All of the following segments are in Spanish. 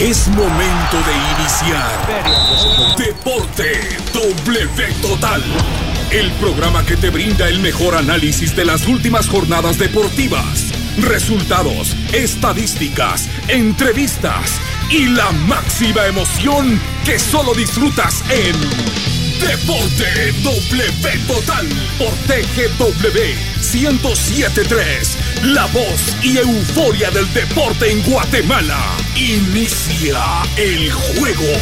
Es momento de iniciar Deporte W Total. El programa que te brinda el mejor análisis de las últimas jornadas deportivas, resultados, estadísticas, entrevistas y la máxima emoción que solo disfrutas en Deporte W Total por TGW 1073. La voz y euforia del deporte en Guatemala. Inicia el juego.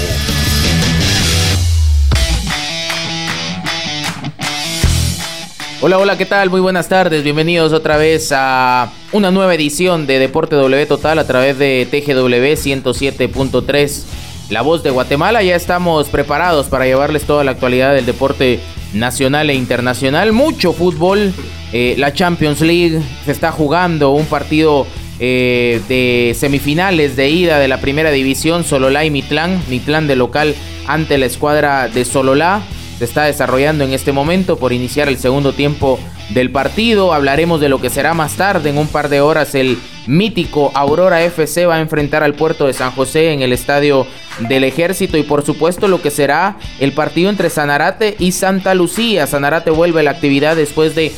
Hola, hola, ¿qué tal? Muy buenas tardes. Bienvenidos otra vez a una nueva edición de Deporte W Total a través de TGW 107.3 la Voz de Guatemala. Ya estamos preparados para llevarles toda la actualidad del deporte nacional e internacional. Mucho fútbol. Eh, la Champions League se está jugando un partido eh, de semifinales de ida de la primera división. Sololá y Mitlán. Mitlán de local ante la escuadra de Sololá. Se está desarrollando en este momento por iniciar el segundo tiempo del partido. Hablaremos de lo que será más tarde. En un par de horas el mítico Aurora FC va a enfrentar al puerto de San José en el estadio del ejército y por supuesto lo que será el partido entre Sanarate y Santa Lucía. Sanarate vuelve a la actividad después de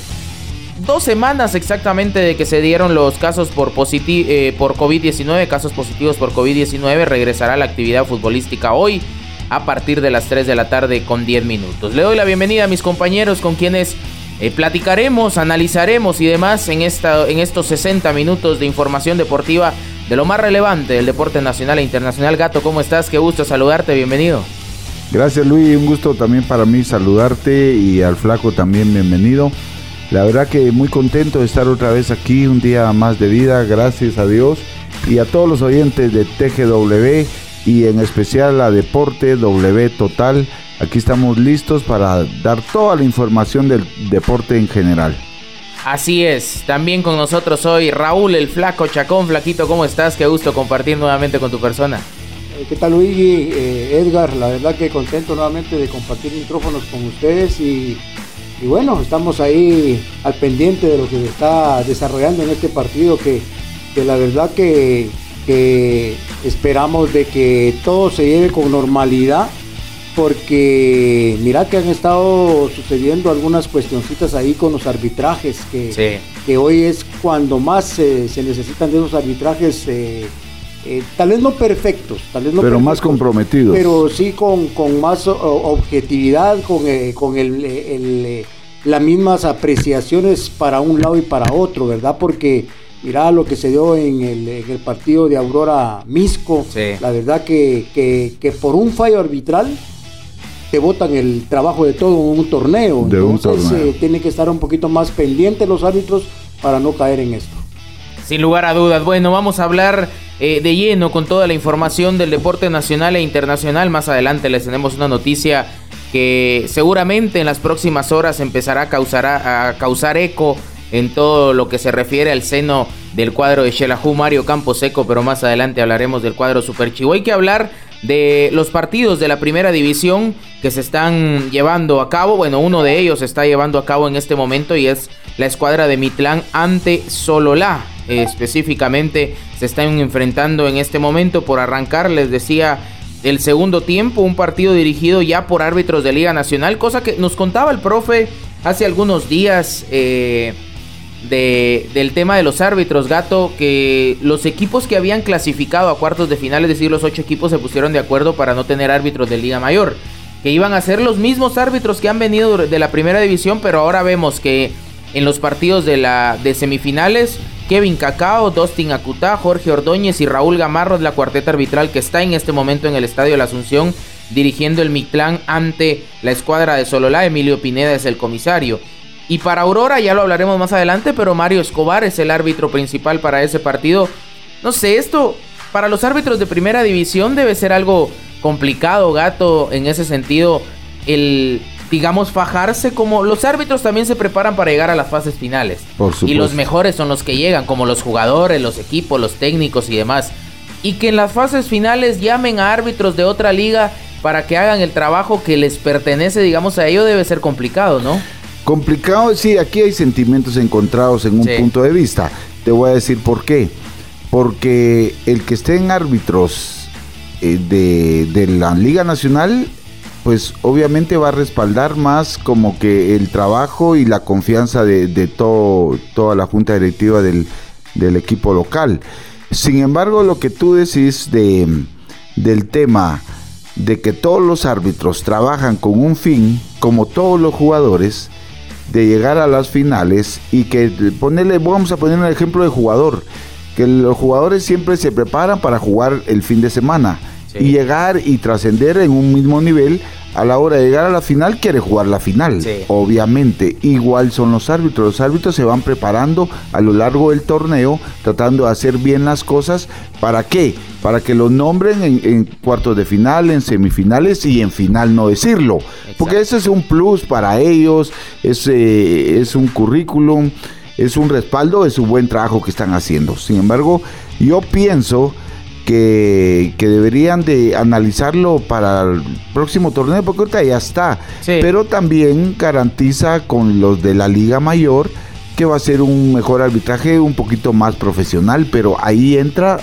dos semanas exactamente de que se dieron los casos por, eh, por COVID-19, casos positivos por COVID-19, regresará a la actividad futbolística hoy a partir de las 3 de la tarde con 10 minutos. Le doy la bienvenida a mis compañeros con quienes eh, platicaremos, analizaremos y demás en, esta, en estos 60 minutos de información deportiva de lo más relevante del deporte nacional e internacional. Gato, ¿cómo estás? Qué gusto saludarte, bienvenido. Gracias Luis, un gusto también para mí saludarte y al flaco también bienvenido. La verdad que muy contento de estar otra vez aquí, un día más de vida, gracias a Dios y a todos los oyentes de TGW y en especial a Deporte W Total Aquí estamos listos para dar toda la información del deporte en general. Así es, también con nosotros hoy Raúl el Flaco Chacón. Flaquito, ¿cómo estás? Qué gusto compartir nuevamente con tu persona. Eh, ¿Qué tal Luigi? Eh, Edgar, la verdad que contento nuevamente de compartir micrófonos con ustedes y, bueno, estamos ahí al pendiente de lo que se está desarrollando en este partido que, la verdad que, que esperamos de que todo se lleve con normalidad porque mira que han estado sucediendo algunas cuestioncitas ahí con los arbitrajes, que, que hoy es cuando más se necesitan de esos arbitrajes, eh, eh, tal vez no perfectos, tal vez no pero más comprometidos. Pero sí con, con más objetividad, con, eh, con el, las mismas apreciaciones para un lado y para otro, ¿verdad? Porque mira lo que se dio en el, en el partido de Aurora Misco, la verdad que, que, que por un fallo arbitral, te votan el trabajo de todo un torneo. Entonces eh, tiene que estar un poquito más pendiente los árbitros para no caer en esto. Sin lugar a dudas. Bueno, vamos a hablar eh, de lleno con toda la información del deporte nacional e internacional. Más adelante les tenemos una noticia que seguramente en las próximas horas empezará a causar, a causar eco en todo lo que se refiere al seno del cuadro de Xelajú Mario Camposeco, pero más adelante hablaremos del cuadro Super Chivo. Hay que hablar de los partidos de la primera división que se están llevando a cabo. Bueno, uno de ellos se está llevando a cabo en este momento y es la escuadra de Mitlán ante Sololá. específicamente se están enfrentando en este momento por arrancar, les decía, el segundo tiempo, un partido dirigido ya por árbitros de Liga Nacional, cosa que nos contaba el profe hace algunos días. Eh, del tema de los árbitros, Gato, que los equipos que habían clasificado a cuartos de final, es decir, los ocho equipos se pusieron de acuerdo para no tener árbitros de Liga Mayor, que iban a ser los mismos árbitros que han venido de la primera división, pero ahora vemos que en los partidos de, la, de semifinales, Kevin Cacao, Dustin Acutá, Jorge Ordóñez y Raúl Gamarro es la cuarteta arbitral que está en este momento en el Estadio de la Asunción dirigiendo el Mictlán ante la escuadra de Sololá. Emilio Pineda es el comisario. Y para Aurora, ya lo hablaremos más adelante, pero Mario Escobar es el árbitro principal para ese partido. No sé, esto para los árbitros de primera división debe ser algo complicado, gato, en ese sentido. El, digamos, fajarse como los árbitros también se preparan para llegar a las fases finales. Por y los mejores son los que llegan, como los jugadores, los equipos, los técnicos y demás. Y que en las fases finales llamen a árbitros de otra liga para que hagan el trabajo que les pertenece, digamos, a ello debe ser complicado, ¿no? Complicado, sí, aquí hay sentimientos encontrados en un punto de vista. Te voy a decir por qué. Porque el que esté en árbitros de, de la Liga Nacional pues obviamente va a respaldar más como que el trabajo y la confianza de, todo, toda la junta directiva del, equipo local. Sin embargo, lo que tú decís de, del tema de que todos los árbitros trabajan con un fin, como todos los jugadores, de llegar a las finales y que ponerle, vamos a poner un ejemplo de jugador, que los jugadores siempre se preparan para jugar el fin de semana y llegar y trascender en un mismo nivel a la hora de llegar a la final quiere jugar la final, obviamente. Igual son los árbitros. Los árbitros se van preparando a lo largo del torneo, tratando de hacer bien las cosas. ¿Para qué? Para que los nombren en, cuartos de final, en semifinales y en final no decirlo. Porque eso es un plus para ellos, es, eh, es un currículum, es un respaldo de su buen trabajo que están haciendo. Sin embargo, yo pienso que, deberían de analizarlo para el próximo torneo, porque ahorita ya está. Pero también garantiza con los de la Liga Mayor que va a ser un mejor arbitraje, un poquito más profesional, pero ahí entra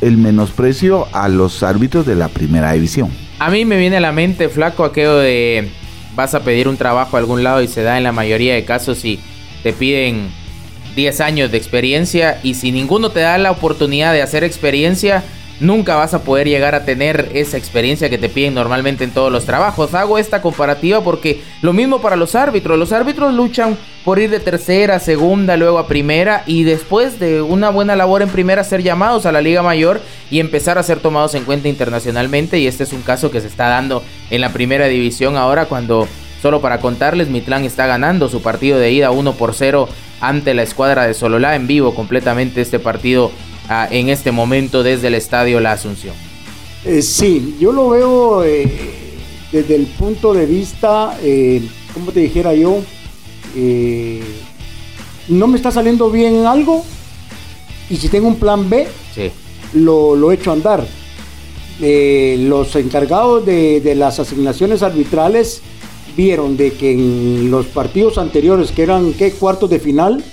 el menosprecio a los árbitros de la primera división. A mí me viene a la mente, flaco, aquello de vas a pedir un trabajo a algún lado y se da en la mayoría de casos y te piden 10 años de experiencia y si ninguno te da la oportunidad de hacer experiencia, nunca vas a poder llegar a tener esa experiencia que te piden normalmente en todos los trabajos. Hago esta comparativa porque lo mismo para los árbitros. Los árbitros luchan por ir de tercera, segunda, luego a primera y después de una buena labor en primera ser llamados a la Liga Mayor y empezar a ser tomados en cuenta internacionalmente. Y este es un caso que se está dando en la primera división ahora cuando... Solo para contarles, Mitlán está ganando su partido de ida 1 por 0 ante la escuadra de Sololá en vivo completamente este partido ah, en este momento desde el estadio La Asunción. Eh, sí, yo lo veo eh, desde el punto de vista, eh, como te dijera yo, no me está saliendo bien algo y si tengo un plan B, lo, lo echo a andar. los encargados de, de las asignaciones arbitrales vieron de que en los partidos anteriores, que eran ¿qué? cuartos de final,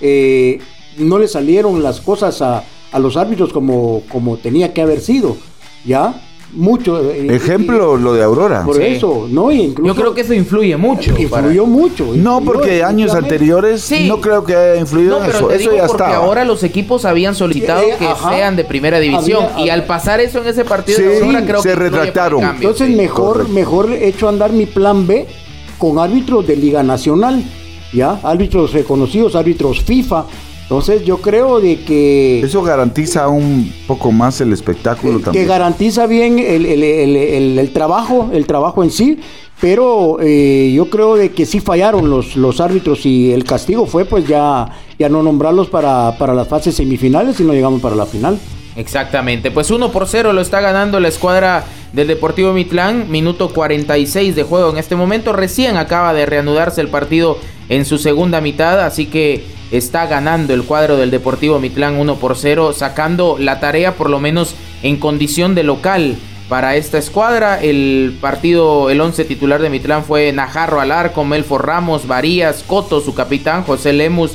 eh, no le salieron las cosas a, a, los árbitros como, como tenía que haber sido, ¿ya? Mucho. Eh, Ejemplo, lo de Aurora. Por eso, ¿no? Yo creo que eso influye mucho. Influyó mucho. no, porque años anteriores no creo que haya influido en eso. eso ya porque ahora los equipos habían solicitado eh, que sean de primera división. y al pasar eso en ese partido de Aurora, creo se retractaron. Entonces, mejor, mejor hecho andar mi plan B con árbitros de Liga Nacional. ¿Ya? Árbitros reconocidos, árbitros FIFA, entonces yo creo de que... Eso garantiza un poco más el espectáculo también. Que garantiza bien el, trabajo, el trabajo en sí, pero eh, yo creo de que sí fallaron los, los árbitros y el castigo fue pues ya, ya no nombrarlos para, para las fases semifinales y no llegamos para la final. Exactamente, pues 1 por 0 lo está ganando la escuadra del Deportivo Mitlán, minuto 46 de juego en este momento, recién acaba de reanudarse el partido en su segunda mitad, así que está ganando el cuadro del Deportivo Mitlán 1 por 0, sacando la tarea por lo menos en condición de local para esta escuadra. El partido, el 11 titular de Mitlán fue Najarro Alarco, Melfor Ramos, Varías, Coto, su capitán, José Lemus,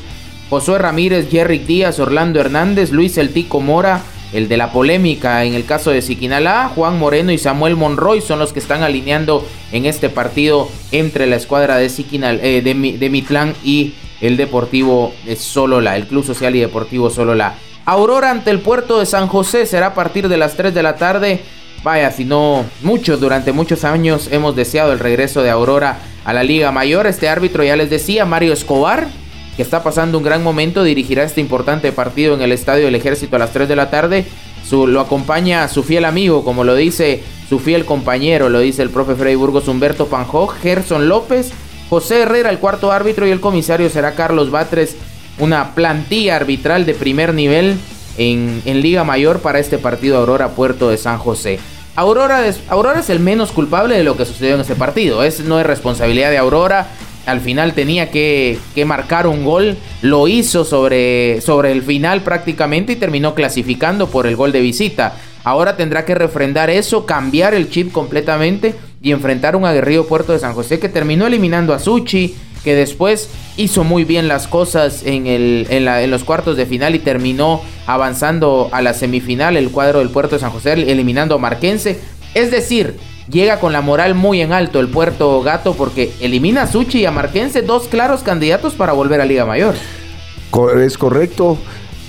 Josué Ramírez, Jerry Díaz, Orlando Hernández, Luis El Tico Mora, el de la polémica en el caso de Siquinalá, Juan Moreno y Samuel Monroy son los que están alineando en este partido entre la escuadra de, Siquinal, eh, de, de Mitlán y el Deportivo Solola, el Club Social y Deportivo Solola. Aurora ante el puerto de San José será a partir de las 3 de la tarde. Vaya, si no muchos, durante muchos años hemos deseado el regreso de Aurora a la Liga Mayor. Este árbitro ya les decía, Mario Escobar, que está pasando un gran momento, dirigirá este importante partido en el Estadio del Ejército a las 3 de la tarde. Su, lo acompaña su fiel amigo, como lo dice su fiel compañero, lo dice el profe Freddy Burgos Humberto Panjó, Gerson López José Herrera, el cuarto árbitro, y el comisario será Carlos Batres, una plantilla arbitral de primer nivel en, Liga Mayor para este partido Aurora Puerto de San José. Aurora es, Aurora es el menos culpable de lo que sucedió en ese partido. Es, no es responsabilidad de Aurora. Al final tenía que, marcar un gol. Lo hizo sobre, sobre el final prácticamente y terminó clasificando por el gol de visita. Ahora tendrá que refrendar eso, cambiar el chip completamente y enfrentar un aguerrido puerto de San José que terminó eliminando a Suchi, que después hizo muy bien las cosas en, en, los cuartos de final y terminó avanzando a la semifinal el cuadro del Puerto de San José, eliminando a Marquense. Es decir, llega con la moral muy en alto el Puerto Gato porque elimina a Suchi y a Marquense, dos claros candidatos para volver a Liga Mayor. Es correcto.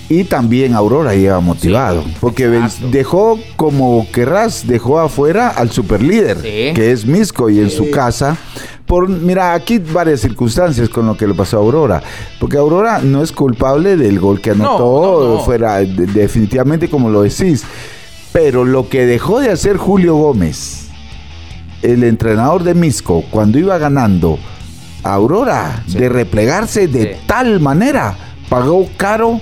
Y también Aurora llega motivado. porque dejó, como querrás, dejó afuera al superlíder, que es Misco, y en su casa. Por, mira, aquí varias circunstancias con lo que le pasó a Aurora. Porque Aurora no es culpable del gol que anotó, fuera definitivamente como lo decís. Pero lo que dejó de hacer Julio Gómez, el entrenador de Misco, cuando iba ganando Aurora, de replegarse de tal manera, pagó caro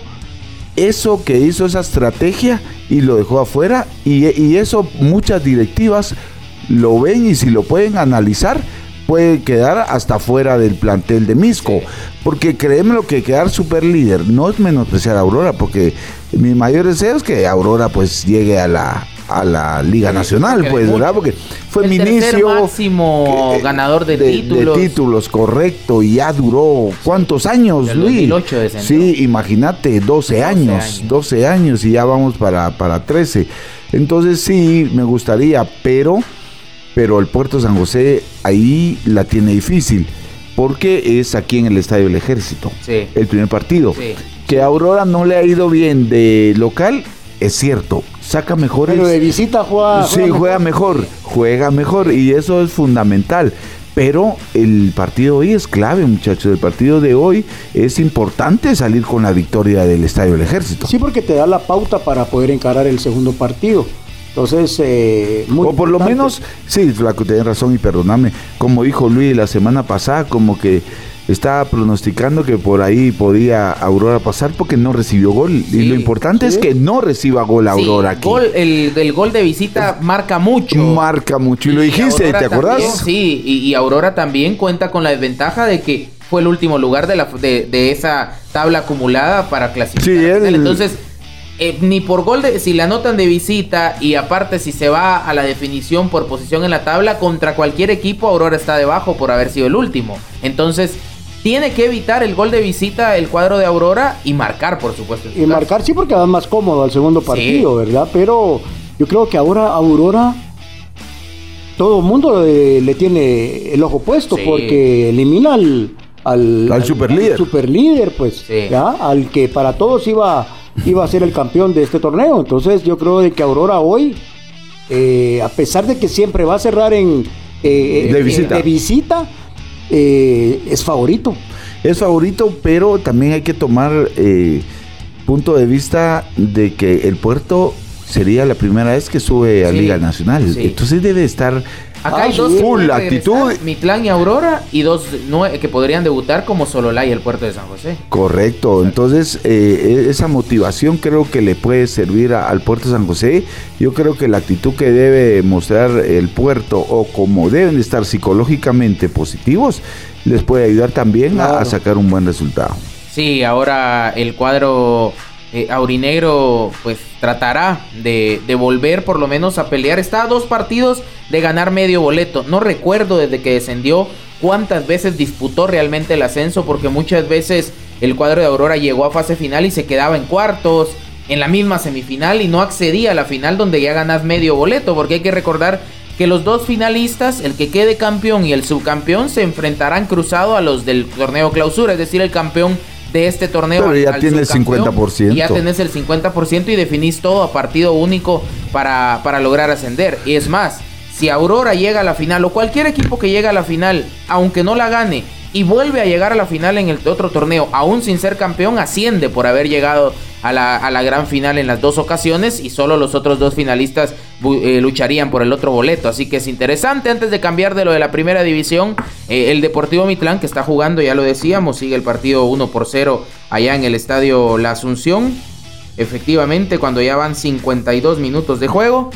eso que hizo esa estrategia y lo dejó afuera y, eso muchas directivas lo ven y si lo pueden analizar puede quedar hasta fuera del plantel de Misco. Porque créeme lo que quedar super líder no es menospreciar a Aurora, porque mi mayor deseo es que Aurora pues llegue a la, a la Liga Nacional, pues, ¿verdad? Porque fue el mi inicio. máximo ganador de, títulos. De títulos, correcto, y ya duró ¿cuántos años, Luis? 2008 sí, imagínate, 12, años, 12 años y ya vamos para, para 13. Entonces sí, me gustaría, pero, pero el Puerto San José ahí la tiene difícil, porque es aquí en el Estadio del Ejército, el primer partido. Que a Aurora no le ha ido bien de local, es cierto, saca mejores. Pero de visita juega. Sí, juega, mejor, juega mejor y eso es fundamental. Pero el partido hoy es clave, muchachos. El partido de hoy es importante salir con la victoria del Estadio del Ejército. Sí, porque te da la pauta para poder encarar el segundo partido. Entonces, eh, muy O por lo menos, sí, Flaco, tienes razón y perdóname. Como dijo Luis la semana pasada, como que estaba pronosticando que por ahí podía Aurora pasar porque no recibió gol. y lo importante es que no reciba gol Aurora aquí. el, gol de visita marca mucho. Marca mucho. Y, lo dijiste, ¿te acordás? sí, y, Aurora también cuenta con la desventaja de que fue el último lugar de, la, de, esa tabla acumulada para clasificar. Entonces, eh, ni por gol de, si la anotan de visita y aparte si se va a la definición por posición en la tabla contra cualquier equipo Aurora está debajo por haber sido el último entonces tiene que evitar el gol de visita el cuadro de Aurora y marcar, por supuesto. Y marcar sí porque va más cómodo al segundo partido, ¿verdad? Pero yo creo que ahora Aurora todo el mundo le, tiene el ojo puesto porque elimina al al, al superlíder. Super pues, ¿ya? al que para todos iba iba a ser el campeón de este torneo. Entonces yo creo de que Aurora hoy, eh, a pesar de que siempre va a cerrar en eh, de visita, de visita eh, es favorito. Es favorito, pero también hay que tomar eh, punto de vista de que el puerto sería la primera vez que sube a Liga Nacional. Entonces debe estar Acá hay ah, dos full actitud. Mitlán y Aurora y dos que podrían debutar como Sololá y el puerto de San José. Correcto. Entonces, eh, e-, esa motivación creo que le puede servir al puerto de San José. Yo creo que la actitud que debe mostrar el puerto o como deben estar psicológicamente positivos les puede ayudar también a sacar un buen resultado. Sí, ahora el cuadro eh, Aurinegro pues tratará de, volver por lo menos a pelear. Está a dos partidos de ganar medio boleto. No recuerdo desde que descendió cuántas veces disputó realmente el ascenso porque muchas veces el cuadro de Aurora llegó a fase final y se quedaba en cuartos, en la misma semifinal y no accedía a la final donde ya ganas medio boleto porque hay que recordar que los dos finalistas, el que quede campeón y el subcampeón, se enfrentarán cruzado a los del torneo clausura, es decir, el campeón de este torneo. Pero ya tienes el 50%. ya tenés el 50% y definís todo a partido único para, para lograr ascender. Y es más, si Aurora llega a la final o cualquier equipo que llegue a la final, aunque no la gane, y vuelve a llegar a la final en el otro torneo, aún sin ser campeón, asciende por haber llegado a la, gran final en las dos ocasiones y solo los otros dos finalistas eh, lucharían por el otro boleto. Así que es interesante, antes de cambiar de lo de la primera división, eh, el Deportivo Mitlán que está jugando, ya lo decíamos, sigue el partido 1 por 0 allá en el estadio La Asunción. Efectivamente, cuando ya van 52 minutos de juego.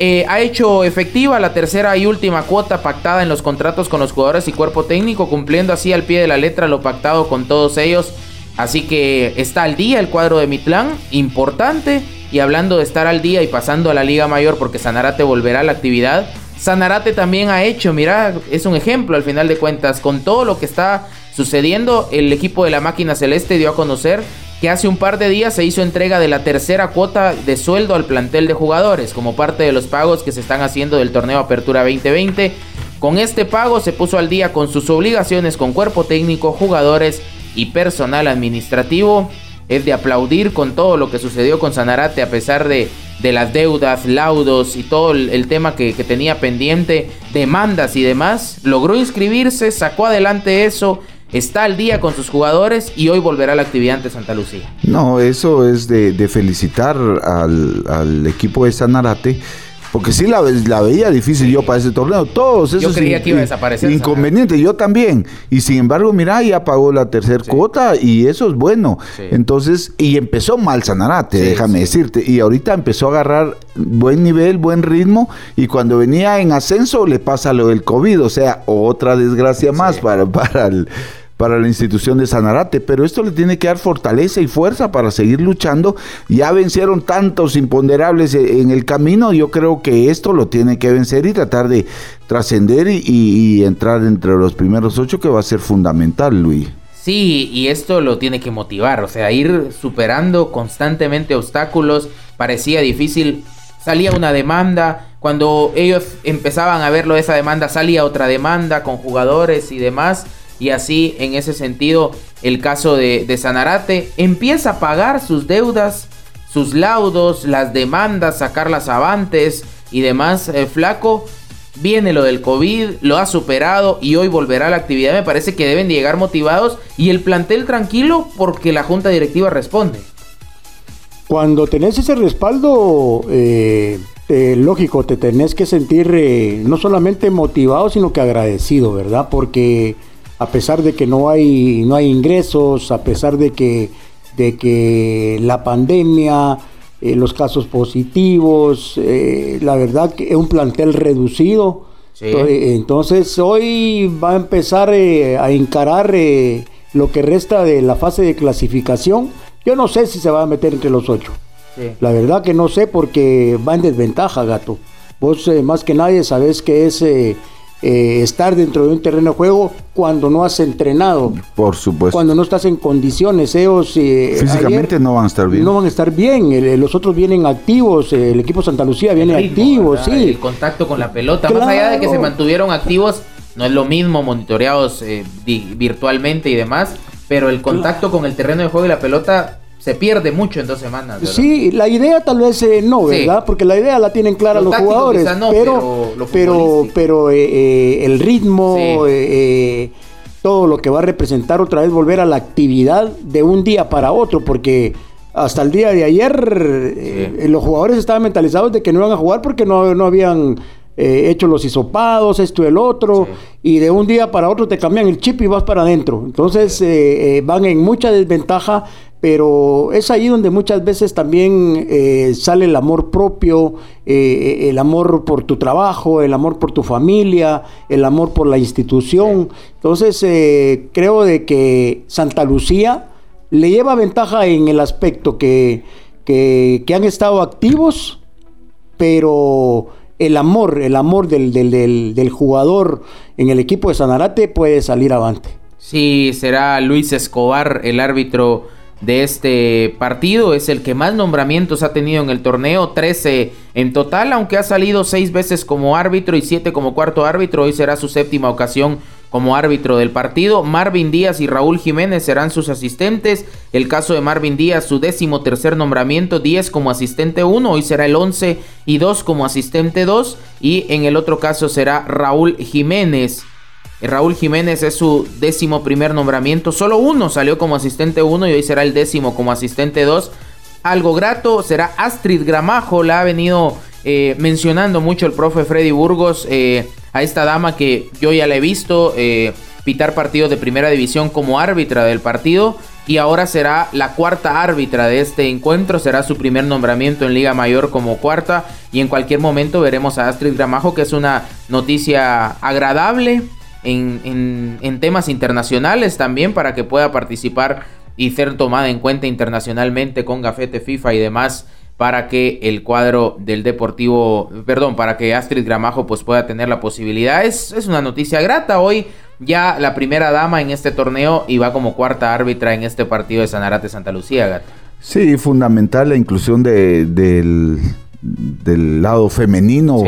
Eh, ha hecho efectiva la tercera y última cuota pactada en los contratos con los jugadores y cuerpo técnico, cumpliendo así al pie de la letra lo pactado con todos ellos. Así que está al día el cuadro de Mitlán, importante. Y hablando de estar al día y pasando a la Liga Mayor porque Sanarate volverá a la actividad, Sanarate también ha hecho, mira, es un ejemplo al final de cuentas, con todo lo que está sucediendo. El equipo de la máquina celeste dio a conocer que hace un par de días se hizo entrega de la tercera cuota de sueldo al plantel de jugadores como parte de los pagos que se están haciendo del torneo Apertura 2020. Con este pago se puso al día con sus obligaciones con cuerpo técnico, jugadores y personal administrativo. Es de aplaudir con todo lo que sucedió con Sanarate a pesar de, de las deudas, laudos y todo el, tema que, que tenía pendiente, demandas y demás. Logró inscribirse, sacó adelante eso está al día con sus jugadores y hoy volverá a la actividad ante Santa Lucía. No, eso es de, felicitar al, al, equipo de Sanarate porque sí la, la, veía difícil yo para ese torneo. Todos esos yo creía que iba a desaparecer. Inconveniente, yo también. Y sin embargo, mira, ya pagó la tercera cuota y eso es bueno. Entonces, y empezó mal Sanarate, déjame decirte. Y ahorita empezó a agarrar buen nivel, buen ritmo. Y cuando venía en ascenso, le pasa lo del COVID. O sea, otra desgracia más para, para el para la institución de Sanarate, pero esto le tiene que dar fortaleza y fuerza para seguir luchando. Ya vencieron tantos imponderables e-, en el camino, yo creo que esto lo tiene que vencer y tratar de trascender y, entrar entre los primeros ocho, que va a ser fundamental, Luis. Sí, y esto lo tiene que motivar, o sea, ir superando constantemente obstáculos, parecía difícil, salía una demanda, cuando ellos empezaban a verlo esa demanda, salía otra demanda con jugadores y demás, y así en ese sentido el caso de, Sanarate empieza a pagar sus deudas, sus laudos, las demandas, sacar las avantes y demás. Eh, flaco, viene lo del COVID, lo ha superado y hoy volverá a la actividad. Me parece que deben llegar motivados y el plantel tranquilo porque la junta directiva responde. Cuando tenés ese respaldo, eh, eh, lógico, te tenés que sentir no solamente motivado, sino que agradecido, ¿verdad? Porque a pesar de que no hay, no hay ingresos, a pesar de que, de que la pandemia, eh, los casos positivos, eh, la verdad que es un plantel reducido. Entonces hoy va a empezar eh, a encarar lo que resta de la fase de clasificación. Yo no sé si se va a meter entre los ocho. La verdad que no sé porque va en desventaja, gato. Vos más que nadie sabés que es eh, estar dentro de un terreno de juego cuando no has entrenado. Por supuesto. Cuando no estás en condiciones. Ellos, eh, Físicamente no van a estar bien. No van a estar bien. los otros vienen activos. el equipo Santa Lucía viene activo. Sí. El contacto con la pelota. Más allá de que se mantuvieron activos, no es lo mismo monitoreados eh, virtualmente y demás. Pero el contacto con el terreno de juego y la pelota se pierde mucho en dos semanas. Sí, la idea tal vez eh, no, ¿verdad? Porque la idea la tienen clara los, jugadores. pero, pero, pero, eh, eh, el ritmo, todo lo que va a representar otra vez volver a la actividad de un día para otro, porque hasta el día de ayer los jugadores estaban mentalizados de que no iban a jugar porque no, no habían hecho los hisopados, esto y el otro, y de un día para otro te cambian el chip y vas para adentro. Entonces van en mucha desventaja pero es ahí donde muchas veces también eh, sale el amor propio, eh, el amor por tu trabajo, el amor por tu familia, el amor por la institución. Entonces eh, creo de que Santa Lucía le lleva ventaja en el aspecto que, que, han estado activos, pero el amor, el amor del, del, del, jugador en el equipo de Sanarate puede salir avante. Sí, será Luis Escobar el árbitro de este partido. Es el que más nombramientos ha tenido en el torneo, 13 en total, aunque ha salido seis veces como árbitro y siete como cuarto árbitro. Hoy será su séptima ocasión como árbitro del partido. Marvin Díaz y Raúl Jiménez serán sus asistentes. El caso de Marvin Díaz, su décimo tercer nombramiento, 10 como asistente 1, hoy será el 11 y 2 como asistente 2. Y en el otro caso será Raúl Jiménez. Raúl Jiménez es su décimo primer nombramiento. Solo uno salió como asistente 1 y hoy será el décimo como asistente 2. Algo grato será Astrid Gramajo. La ha venido eh, mencionando mucho el profe Freddy Burgos. Eh, a esta dama que yo ya la he visto eh, pitar partidos de primera división como árbitra del partido. Y ahora será la cuarta árbitra de este encuentro. Será su primer nombramiento en Liga Mayor como cuarta. Y en cualquier momento veremos a Astrid Gramajo, que es una noticia agradable en, temas internacionales también para que pueda participar y ser tomada en cuenta internacionalmente con gafete FIFA y demás para que el cuadro del Deportivo, perdón, para que Astrid Gramajo pues pueda tener la posibilidad. Es, es una noticia grata. Hoy ya la primera dama en este torneo y va como cuarta árbitra en este partido de Sanarate Santa Lucía, Gato. Sí, fundamental la inclusión de, del, del lado femenino.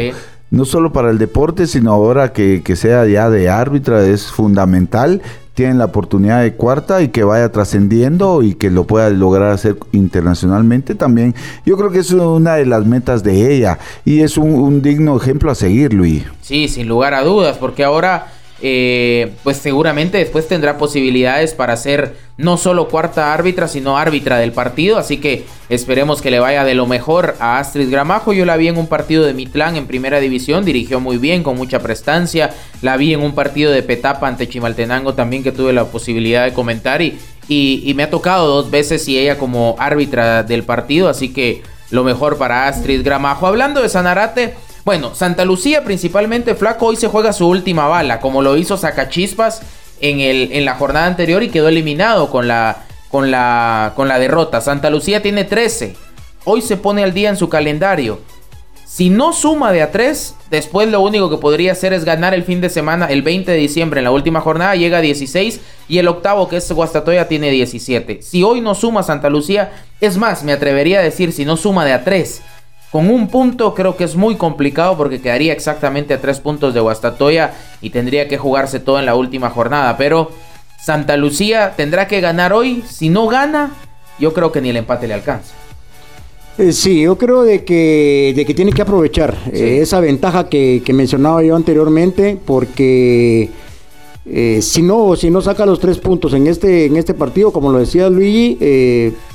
No solo para el deporte, sino ahora que, que sea ya de árbitra es fundamental tienen la oportunidad de cuarta y que vaya trascendiendo y que lo pueda lograr hacer internacionalmente también. Yo creo que es una de las metas de ella y es un, digno ejemplo a seguir, Luis. Sí, sin lugar a dudas, porque ahora eh, pues seguramente después tendrá posibilidades para ser no solo cuarta árbitra, sino árbitra del partido. Así que esperemos que le vaya de lo mejor a Astrid Gramajo. Yo la vi en un partido de Mitlán en primera división, dirigió muy bien, con mucha prestancia. La vi en un partido de Petapa ante Chimaltenango también que tuve la posibilidad de comentar y, y, me ha tocado dos veces y ella como árbitra del partido. Así que lo mejor para Astrid Gramajo. Hablando de Sanarate. Bueno, Santa Lucía principalmente, Flaco, hoy se juega su última bala, como lo hizo Sacachispas en, el, en la jornada anterior y quedó eliminado con la, con, la, con la derrota. Santa Lucía tiene 13. Hoy se pone al día en su calendario. Si no suma de a 3, después lo único que podría hacer es ganar el fin de semana, el 20 de diciembre, en la última jornada, llega a 16 y el octavo, que es Guastatoya, tiene 17. Si hoy no suma Santa Lucía, es más, me atrevería a decir, si no suma de a 3, con un punto creo que es muy complicado porque quedaría exactamente a tres puntos de Guastatoya y tendría que jugarse todo en la última jornada. Pero Santa Lucía tendrá que ganar hoy. Si no gana, yo creo que ni el empate le alcanza. Eh, sí, yo creo de que, de que tiene que aprovechar eh, esa ventaja que, mencionaba yo anteriormente porque... Eh, si no si no saca los tres puntos en este en este partido como lo decía Luigi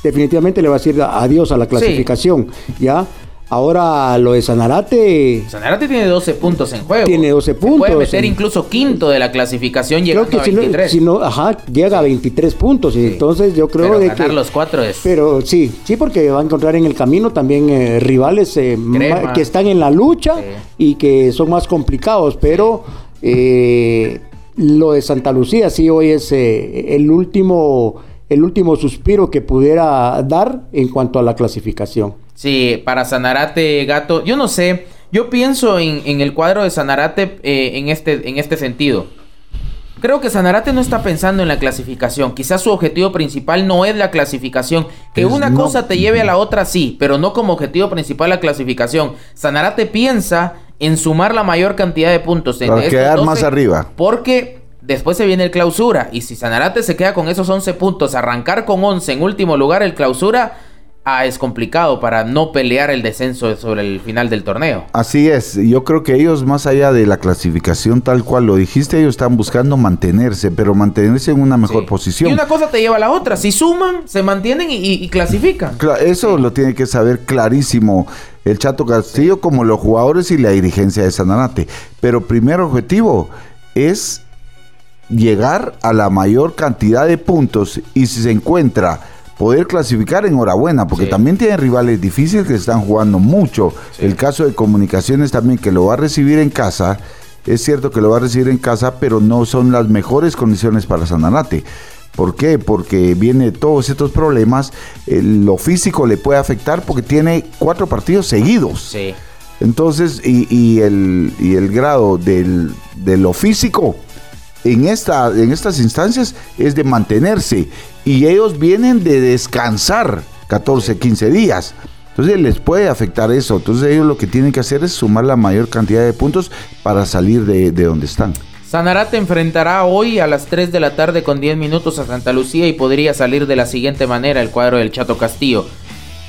definitivamente le va a decir adiós a la clasificación ya Ahora lo de Sanarate. Sanarate tiene 12 puntos en juego. Tiene 12 puntos. puede meter incluso quinto de la clasificación llegando creo que a 23. Si no, ajá, llega a 23 puntos. Y entonces yo creo pero de ganar los cuatro es. Pero sí, sí, porque va a encontrar en el camino también eh, rivales eh, que están en la lucha y que son más complicados. Pero eh, lo de Santa Lucía sí hoy es el último el último suspiro que pudiera dar en cuanto a la clasificación. Sí, para Sanarate, gato. Yo no sé. Yo pienso en, el cuadro de Sanarate eh, en, este, en este sentido. Creo que Sanarate no está pensando en la clasificación. Quizás su objetivo principal no es la clasificación. Que una cosa te lleve a la otra, sí, pero no como objetivo principal la clasificación. Sanarate piensa en sumar la mayor cantidad de puntos. En Para quedar más arriba. Porque después se viene el clausura. Y si Sanarate se queda con esos 11 puntos, arrancar con 11 en último lugar el clausura ah, es complicado para no pelear el descenso sobre el final del torneo. Así es, yo creo que ellos más allá de la clasificación tal cual lo dijiste, ellos están buscando mantenerse, pero mantenerse en una mejor posición. Y una cosa te lleva a la otra, si suman, se mantienen y, clasifican. eso lo tiene que saber clarísimo el Chato Castillo como los jugadores y la dirigencia de Sanarate. Pero primer objetivo es llegar a la mayor cantidad de puntos y si se encuentra poder clasificar, enhorabuena, porque también tienen rivales difíciles que están jugando mucho. El caso de comunicaciones también, que lo va a recibir en casa, es cierto que lo va a recibir en casa, pero no son las mejores condiciones para Sananate. ¿Por qué? Porque viene todos estos problemas, lo físico le puede afectar porque tiene cuatro partidos seguidos. Sí. Entonces, y, el, y el grado del, de lo físico en, esta, en estas instancias es de mantenerse y ellos vienen de descansar 14, 15 días. Entonces les puede afectar eso. Entonces ellos lo que tienen que hacer es sumar la mayor cantidad de puntos para salir de, de donde están. Sanarate enfrentará hoy a las 3 de la tarde con 10 minutos a Santa Lucía y podría salir de la siguiente manera el cuadro del Chato Castillo.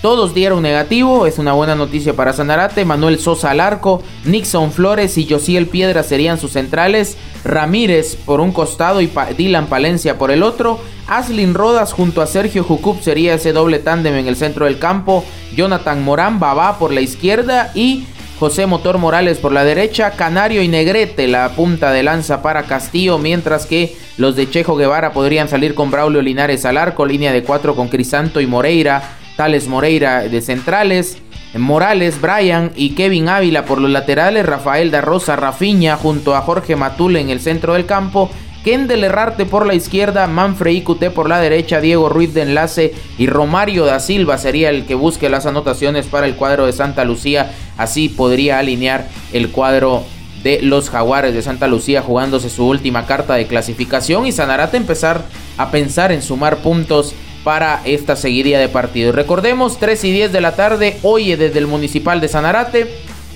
Todos dieron negativo, es una buena noticia para Sanarate. Manuel Sosa al arco, Nixon Flores y Josiel Piedra serían sus centrales. Ramírez por un costado y Dylan Palencia por el otro. Aslin Rodas junto a Sergio Jucup sería ese doble tándem en el centro del campo. Jonathan Morán, Babá por la izquierda y José Motor Morales por la derecha, Canario y Negrete la punta de lanza para Castillo, mientras que los de Chejo Guevara podrían salir con Braulio Linares al arco, línea de cuatro con Crisanto y Moreira, Tales Moreira de centrales, Morales, Brian y Kevin Ávila por los laterales, Rafael da Rosa, Rafiña junto a Jorge Matul en el centro del campo, Kendel Herrarte por la izquierda, Manfred Icute por la derecha, Diego Ruiz de enlace y Romario da Silva sería el que busque las anotaciones para el cuadro de Santa Lucía. Así podría alinear el cuadro de los Jaguares de Santa Lucía jugándose su última carta de clasificación y Sanarate empezar a pensar en sumar puntos para esta seguidilla de partidos. Recordemos, 3 y 10 de la tarde, hoy desde el Municipal de Sanarate.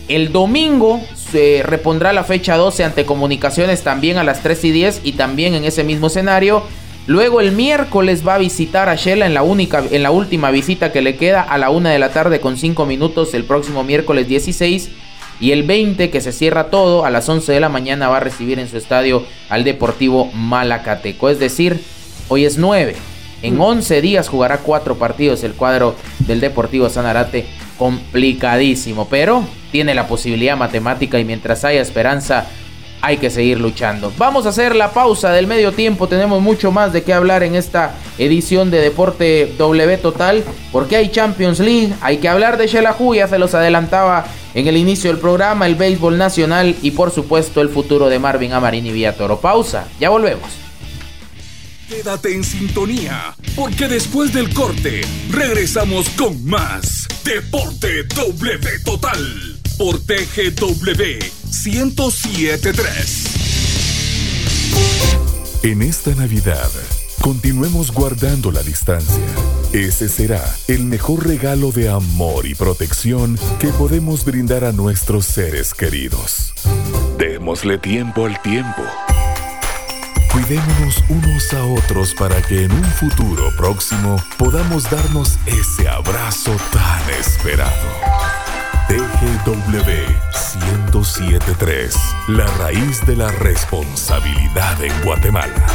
El domingo se repondrá la fecha 12 ante Comunicaciones también a las 3 y 10 y también en ese mismo escenario. Luego el miércoles va a visitar a Shela en la, única, en la última visita que le queda a la 1 de la tarde con 5 minutos el próximo miércoles 16. Y el 20 que se cierra todo a las 11 de la mañana va a recibir en su estadio al Deportivo Malacateco. Es decir, hoy es 9. En 11 días jugará 4 partidos el cuadro del Deportivo Sanarate. Complicadísimo, pero tiene la posibilidad matemática y mientras haya esperanza hay que seguir luchando. Vamos a hacer la pausa del medio tiempo. Tenemos mucho más de qué hablar en esta edición de Deporte W Total. Porque hay Champions League. Hay que hablar de Shelahu. Ya se los adelantaba en el inicio del programa. El béisbol nacional. Y por supuesto el futuro de Marvin Amarini Villatoro. Pausa. Ya volvemos. Quédate en sintonía. Porque después del corte regresamos con más Deporte W Total. Por TGW 1073. En esta Navidad, continuemos guardando la distancia. Ese será el mejor regalo de amor y protección que podemos brindar a nuestros seres queridos. Démosle tiempo al tiempo. Cuidémonos unos a otros para que en un futuro próximo podamos darnos ese abrazo tan esperado. TGW 1073, la raíz de la responsabilidad en Guatemala.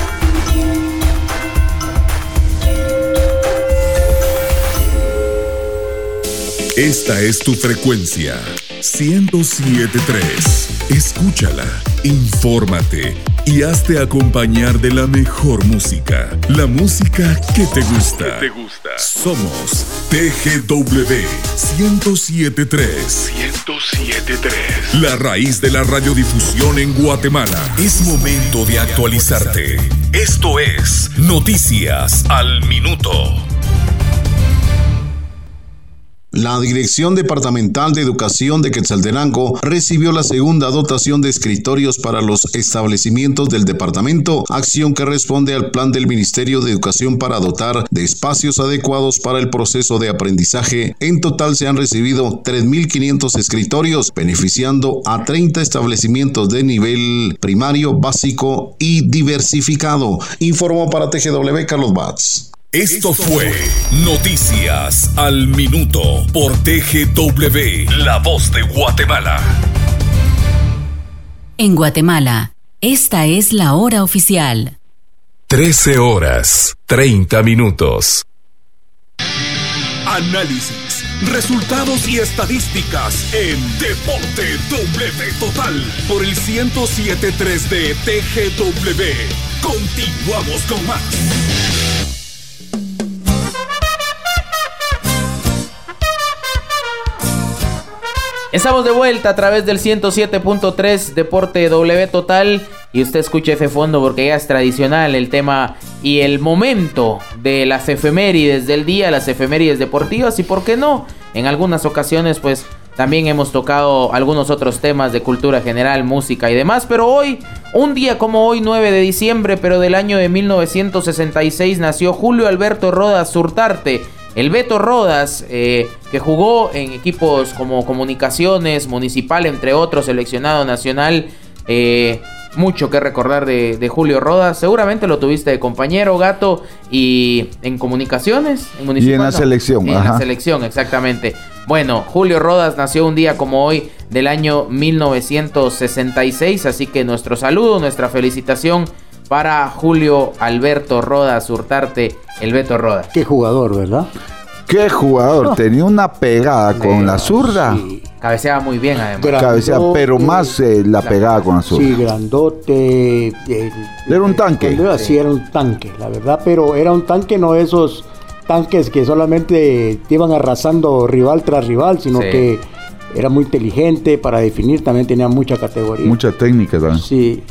Esta es tu frecuencia, 1073. Escúchala, infórmate y hazte acompañar de la mejor música. La música que te gusta. te gusta. Somos TGW 1073. 1073. La raíz de la radiodifusión en Guatemala. Es momento de actualizarte. Esto es Noticias al Minuto. La Dirección Departamental de Educación de Quetzaltenango recibió la segunda dotación de escritorios para los establecimientos del departamento, acción que responde al plan del Ministerio de Educación para dotar de espacios adecuados para el proceso de aprendizaje. En total se han recibido 3.500 escritorios, beneficiando a 30 establecimientos de nivel primario, básico y diversificado, informó para TGW Carlos Batz. Esto fue Noticias al Minuto por TGW, La Voz de Guatemala. En Guatemala, esta es la hora oficial. 13 horas, 30 minutos. Análisis, resultados y estadísticas en Deporte W Total por el 1073 de TGW. Continuamos con más. Estamos de vuelta a través del 107.3 Deporte W Total. Y usted escuche ese fondo porque ya es tradicional el tema y el momento de las efemérides del día, las efemérides deportivas. Y por qué no, en algunas ocasiones pues también hemos tocado algunos otros temas de cultura general, música y demás, pero hoy, un día como hoy, 9 de diciembre, pero del año de 1966, nació Julio Alberto Rodas Surtarte el Beto Rodas, eh, que jugó en equipos como Comunicaciones, Municipal, entre otros, seleccionado nacional. Eh, mucho que recordar de, Julio Rodas. Seguramente lo tuviste de compañero, gato, y en comunicaciones. En y en la selección. en la selección, exactamente. Bueno, Julio Rodas nació un día como hoy del año 1966, así que nuestro saludo, nuestra felicitación para Julio Alberto Rodas Hurtarte, el Beto Rodas. Qué jugador, ¿verdad? Qué jugador, tenía una pegada con la zurda. Cabeceaba muy bien además. Cabeceaba, pero más eh, la, pegada con la zurda. Sí, grandote. Eh, era un tanque. sí, era un tanque, la verdad, pero era un tanque, no esos tanques que solamente iban arrasando rival tras rival, sino que era muy inteligente para definir, también tenía mucha categoría. Mucha técnica también. Sí.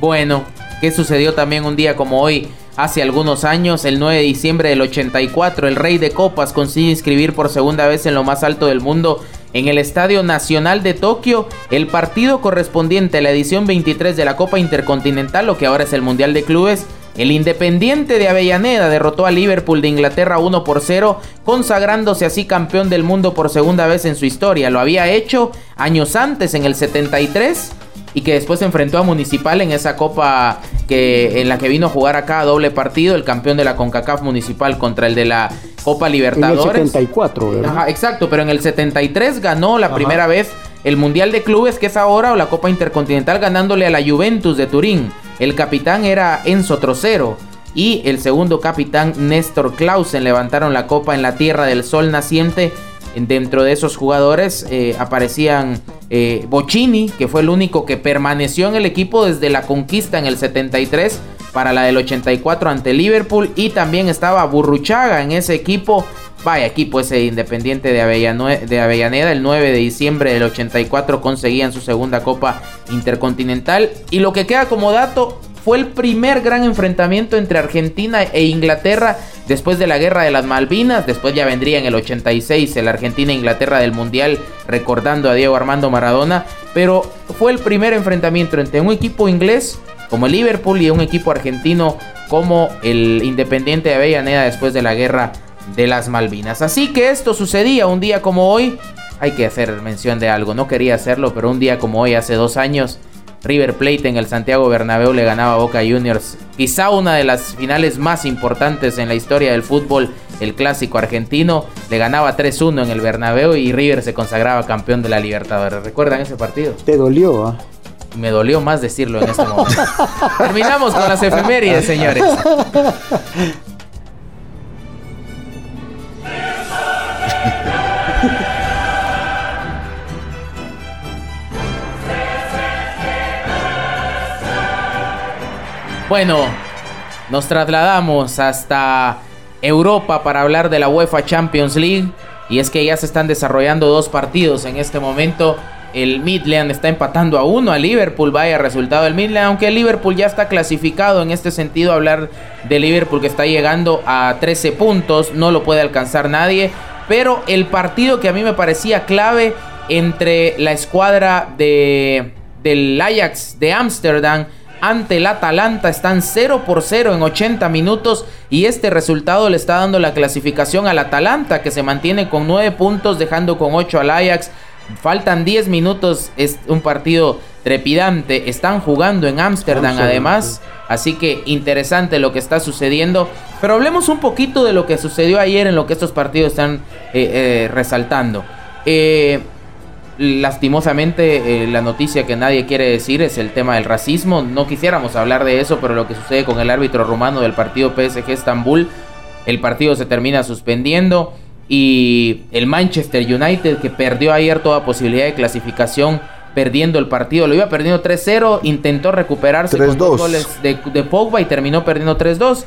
Bueno, ¿Qué sucedió también un día como hoy? Hace algunos años, el 9 de diciembre del 84, el Rey de Copas consigue inscribir por segunda vez en lo más alto del mundo en el Estadio Nacional de Tokio el partido correspondiente a la edición 23 de la Copa Intercontinental, lo que ahora es el Mundial de Clubes. El Independiente de Avellaneda derrotó a Liverpool de Inglaterra 1 por 0, consagrándose así campeón del mundo por segunda vez en su historia. Lo había hecho años antes, en el 73, y que después se enfrentó a Municipal en esa copa que en la que vino a jugar acá a doble partido, el campeón de la CONCACAF Municipal contra el de la Copa Libertadores. En el 74, ¿verdad? Ajá, exacto, pero en el 73 ganó la primera vez el Mundial de Clubes, que es ahora, o la Copa Intercontinental, ganándole a la Juventus de Turín. El capitán era Enzo Trocero y el segundo capitán Néstor Clausen levantaron la copa en la Tierra del Sol naciente Dentro de esos jugadores eh, aparecían eh, Bocini, que fue el único que permaneció en el equipo desde la conquista en el 73 para la del 84 ante Liverpool. Y también estaba Burruchaga en ese equipo. Vaya equipo ese independiente de, de Avellaneda. El 9 de diciembre del 84 conseguían su segunda Copa Intercontinental. Y lo que queda como dato, fue el primer gran enfrentamiento entre Argentina e Inglaterra después de la guerra de las Malvinas. Después ya vendría en el 86 el Argentina-Inglaterra del Mundial, recordando a Diego Armando Maradona. Pero fue el primer enfrentamiento entre un equipo inglés como el Liverpool y un equipo argentino como el Independiente de Avellaneda después de la guerra de las Malvinas. Así que esto sucedía un día como hoy. Hay que hacer mención de algo, no quería hacerlo, pero un día como hoy, hace dos años, River Plate en el Santiago Bernabéu le ganaba a Boca Juniors. Quizá una de las finales más importantes en la historia del fútbol, el clásico argentino. Le ganaba 3-1 en el Bernabéu y River se consagraba campeón de la Libertadores. ¿Recuerdan ese partido? Te dolió, ¿ah? Me dolió más decirlo en este momento. Terminamos con las efemérides, señores. Bueno, nos trasladamos hasta Europa para hablar de la UEFA Champions League. Y es que ya se están desarrollando dos partidos en este momento. El Midland está empatando a uno a Liverpool. Vaya resultado del Midland. Aunque el Liverpool ya está clasificado en este sentido. Hablar de Liverpool que está llegando a 13 puntos. No lo puede alcanzar nadie. Pero el partido que a mí me parecía clave entre la escuadra de, del Ajax de Ámsterdam ante el Atalanta. Están 0 por 0 en 80 minutos y este resultado le está dando la clasificación al Atalanta que se mantiene con 9 puntos dejando con 8 al Ajax. Faltan 10 minutos, es un partido trepidante. Están jugando en Ámsterdam además. Así que interesante lo que está sucediendo. Pero hablemos un poquito de lo que sucedió ayer en lo que estos partidos están eh, eh, resaltando. Eh, Lastimosamente, eh, la noticia que nadie quiere decir es el tema del racismo. No quisiéramos hablar de eso, pero lo que sucede con el árbitro rumano del partido PSG Estambul, el partido se termina suspendiendo y el Manchester United que perdió ayer toda posibilidad de clasificación perdiendo el partido, lo iba perdiendo 3-0, intentó recuperarse con dos goles de, de Pogba y terminó perdiendo 3-2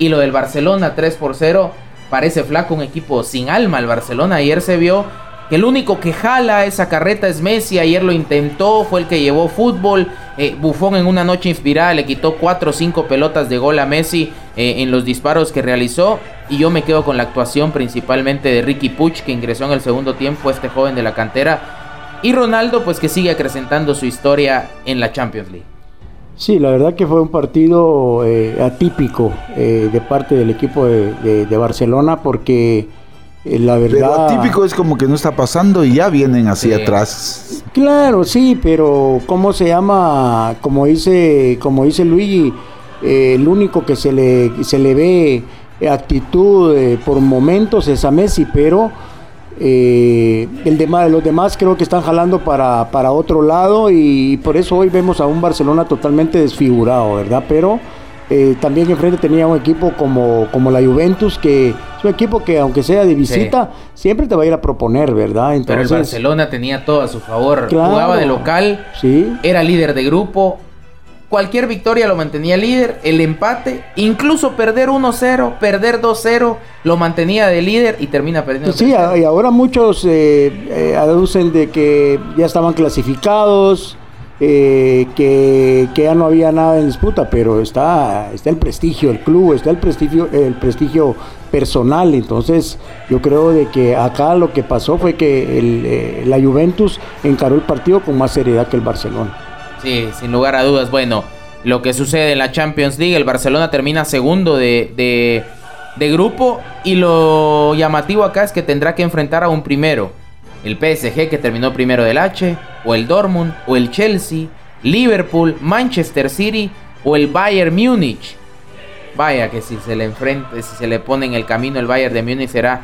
y lo del Barcelona 3 por 0 parece flaco un equipo sin alma. El Barcelona ayer se vio el único que jala esa carreta es Messi. Ayer lo intentó, fue el que llevó fútbol. Eh, Bufón en una noche inspirada le quitó 4 o 5 pelotas de gol a Messi eh, en los disparos que realizó. Y yo me quedo con la actuación principalmente de Ricky Puch, que ingresó en el segundo tiempo, este joven de la cantera. Y Ronaldo, pues que sigue acrecentando su historia en la Champions League. Sí, la verdad que fue un partido eh, atípico de parte del equipo de Barcelona porque eh, la verdad. Pero atípico es como que no está pasando y ya vienen hacia atrás. Claro, sí, pero ¿cómo se llama? Como dice, como dice Luigi, eh, el único que se le, se le ve actitud eh, por momentos es a Messi, pero el demás, los demás creo que están jalando para, para otro lado y por eso hoy vemos a un Barcelona totalmente desfigurado, ¿verdad? Pero eh, también enfrente tenía un equipo como, como la Juventus, que es un equipo que aunque sea de visita, siempre te va a ir a proponer, ¿verdad? Entonces, Pero el Barcelona tenía todo a su favor. Jugaba de local, sí. era líder de grupo. Cualquier victoria lo mantenía líder, el empate, incluso perder 1-0, perder 2-0, lo mantenía de líder y termina perdiendo. Sí, y ahora muchos eh, eh, aducen de que ya estaban clasificados, eh, que, ya no había nada en disputa, pero está, está el prestigio del club, está el prestigio, el prestigio personal. Entonces, yo creo de que acá lo que pasó fue que eh, la Juventus encaró el partido con más seriedad que el Barcelona. Sí, sin lugar a dudas. Bueno, lo que sucede en la Champions League, el Barcelona termina segundo de, de grupo y lo llamativo acá es que tendrá que enfrentar a un primero el PSG que terminó primero del H, o el Dortmund, o el Chelsea, Liverpool, Manchester City o el Bayern Múnich. Vaya que si se le enfrenta, si se le pone en el camino el Bayern de Múnich será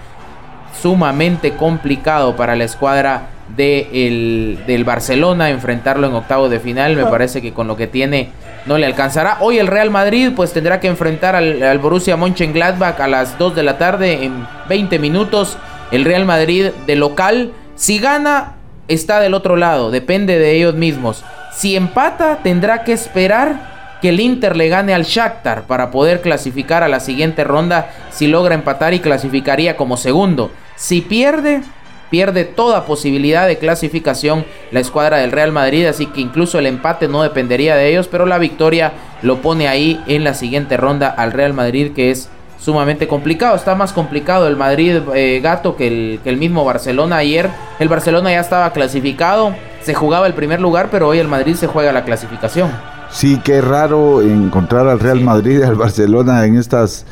sumamente complicado para la escuadra de del Barcelona enfrentarlo en octavo de final. Me ah. parece que con lo que tiene no le alcanzará. Hoy el Real Madrid pues tendrá que enfrentar al, al Borussia Mönchengladbach a las 2 de la tarde en 20 minutos. El Real Madrid de local si gana, está del otro lado, depende de ellos mismos. Si empata, tendrá que esperar que el Inter le gane al Shakhtar para poder clasificar a la siguiente ronda. Si logra empatar y clasificaría como segundo. Si pierde, pierde toda posibilidad de clasificación la escuadra del Real Madrid, así que incluso el empate no dependería de ellos, pero la victoria lo pone ahí en la siguiente ronda al Real Madrid, que es sumamente complicado. Está más complicado el Madrid eh, Gato que el, que el mismo Barcelona ayer. El Barcelona ya estaba clasificado, se jugaba el primer lugar, pero hoy el Madrid se juega la clasificación. Sí, qué raro encontrar al Real Madrid y al Barcelona en estas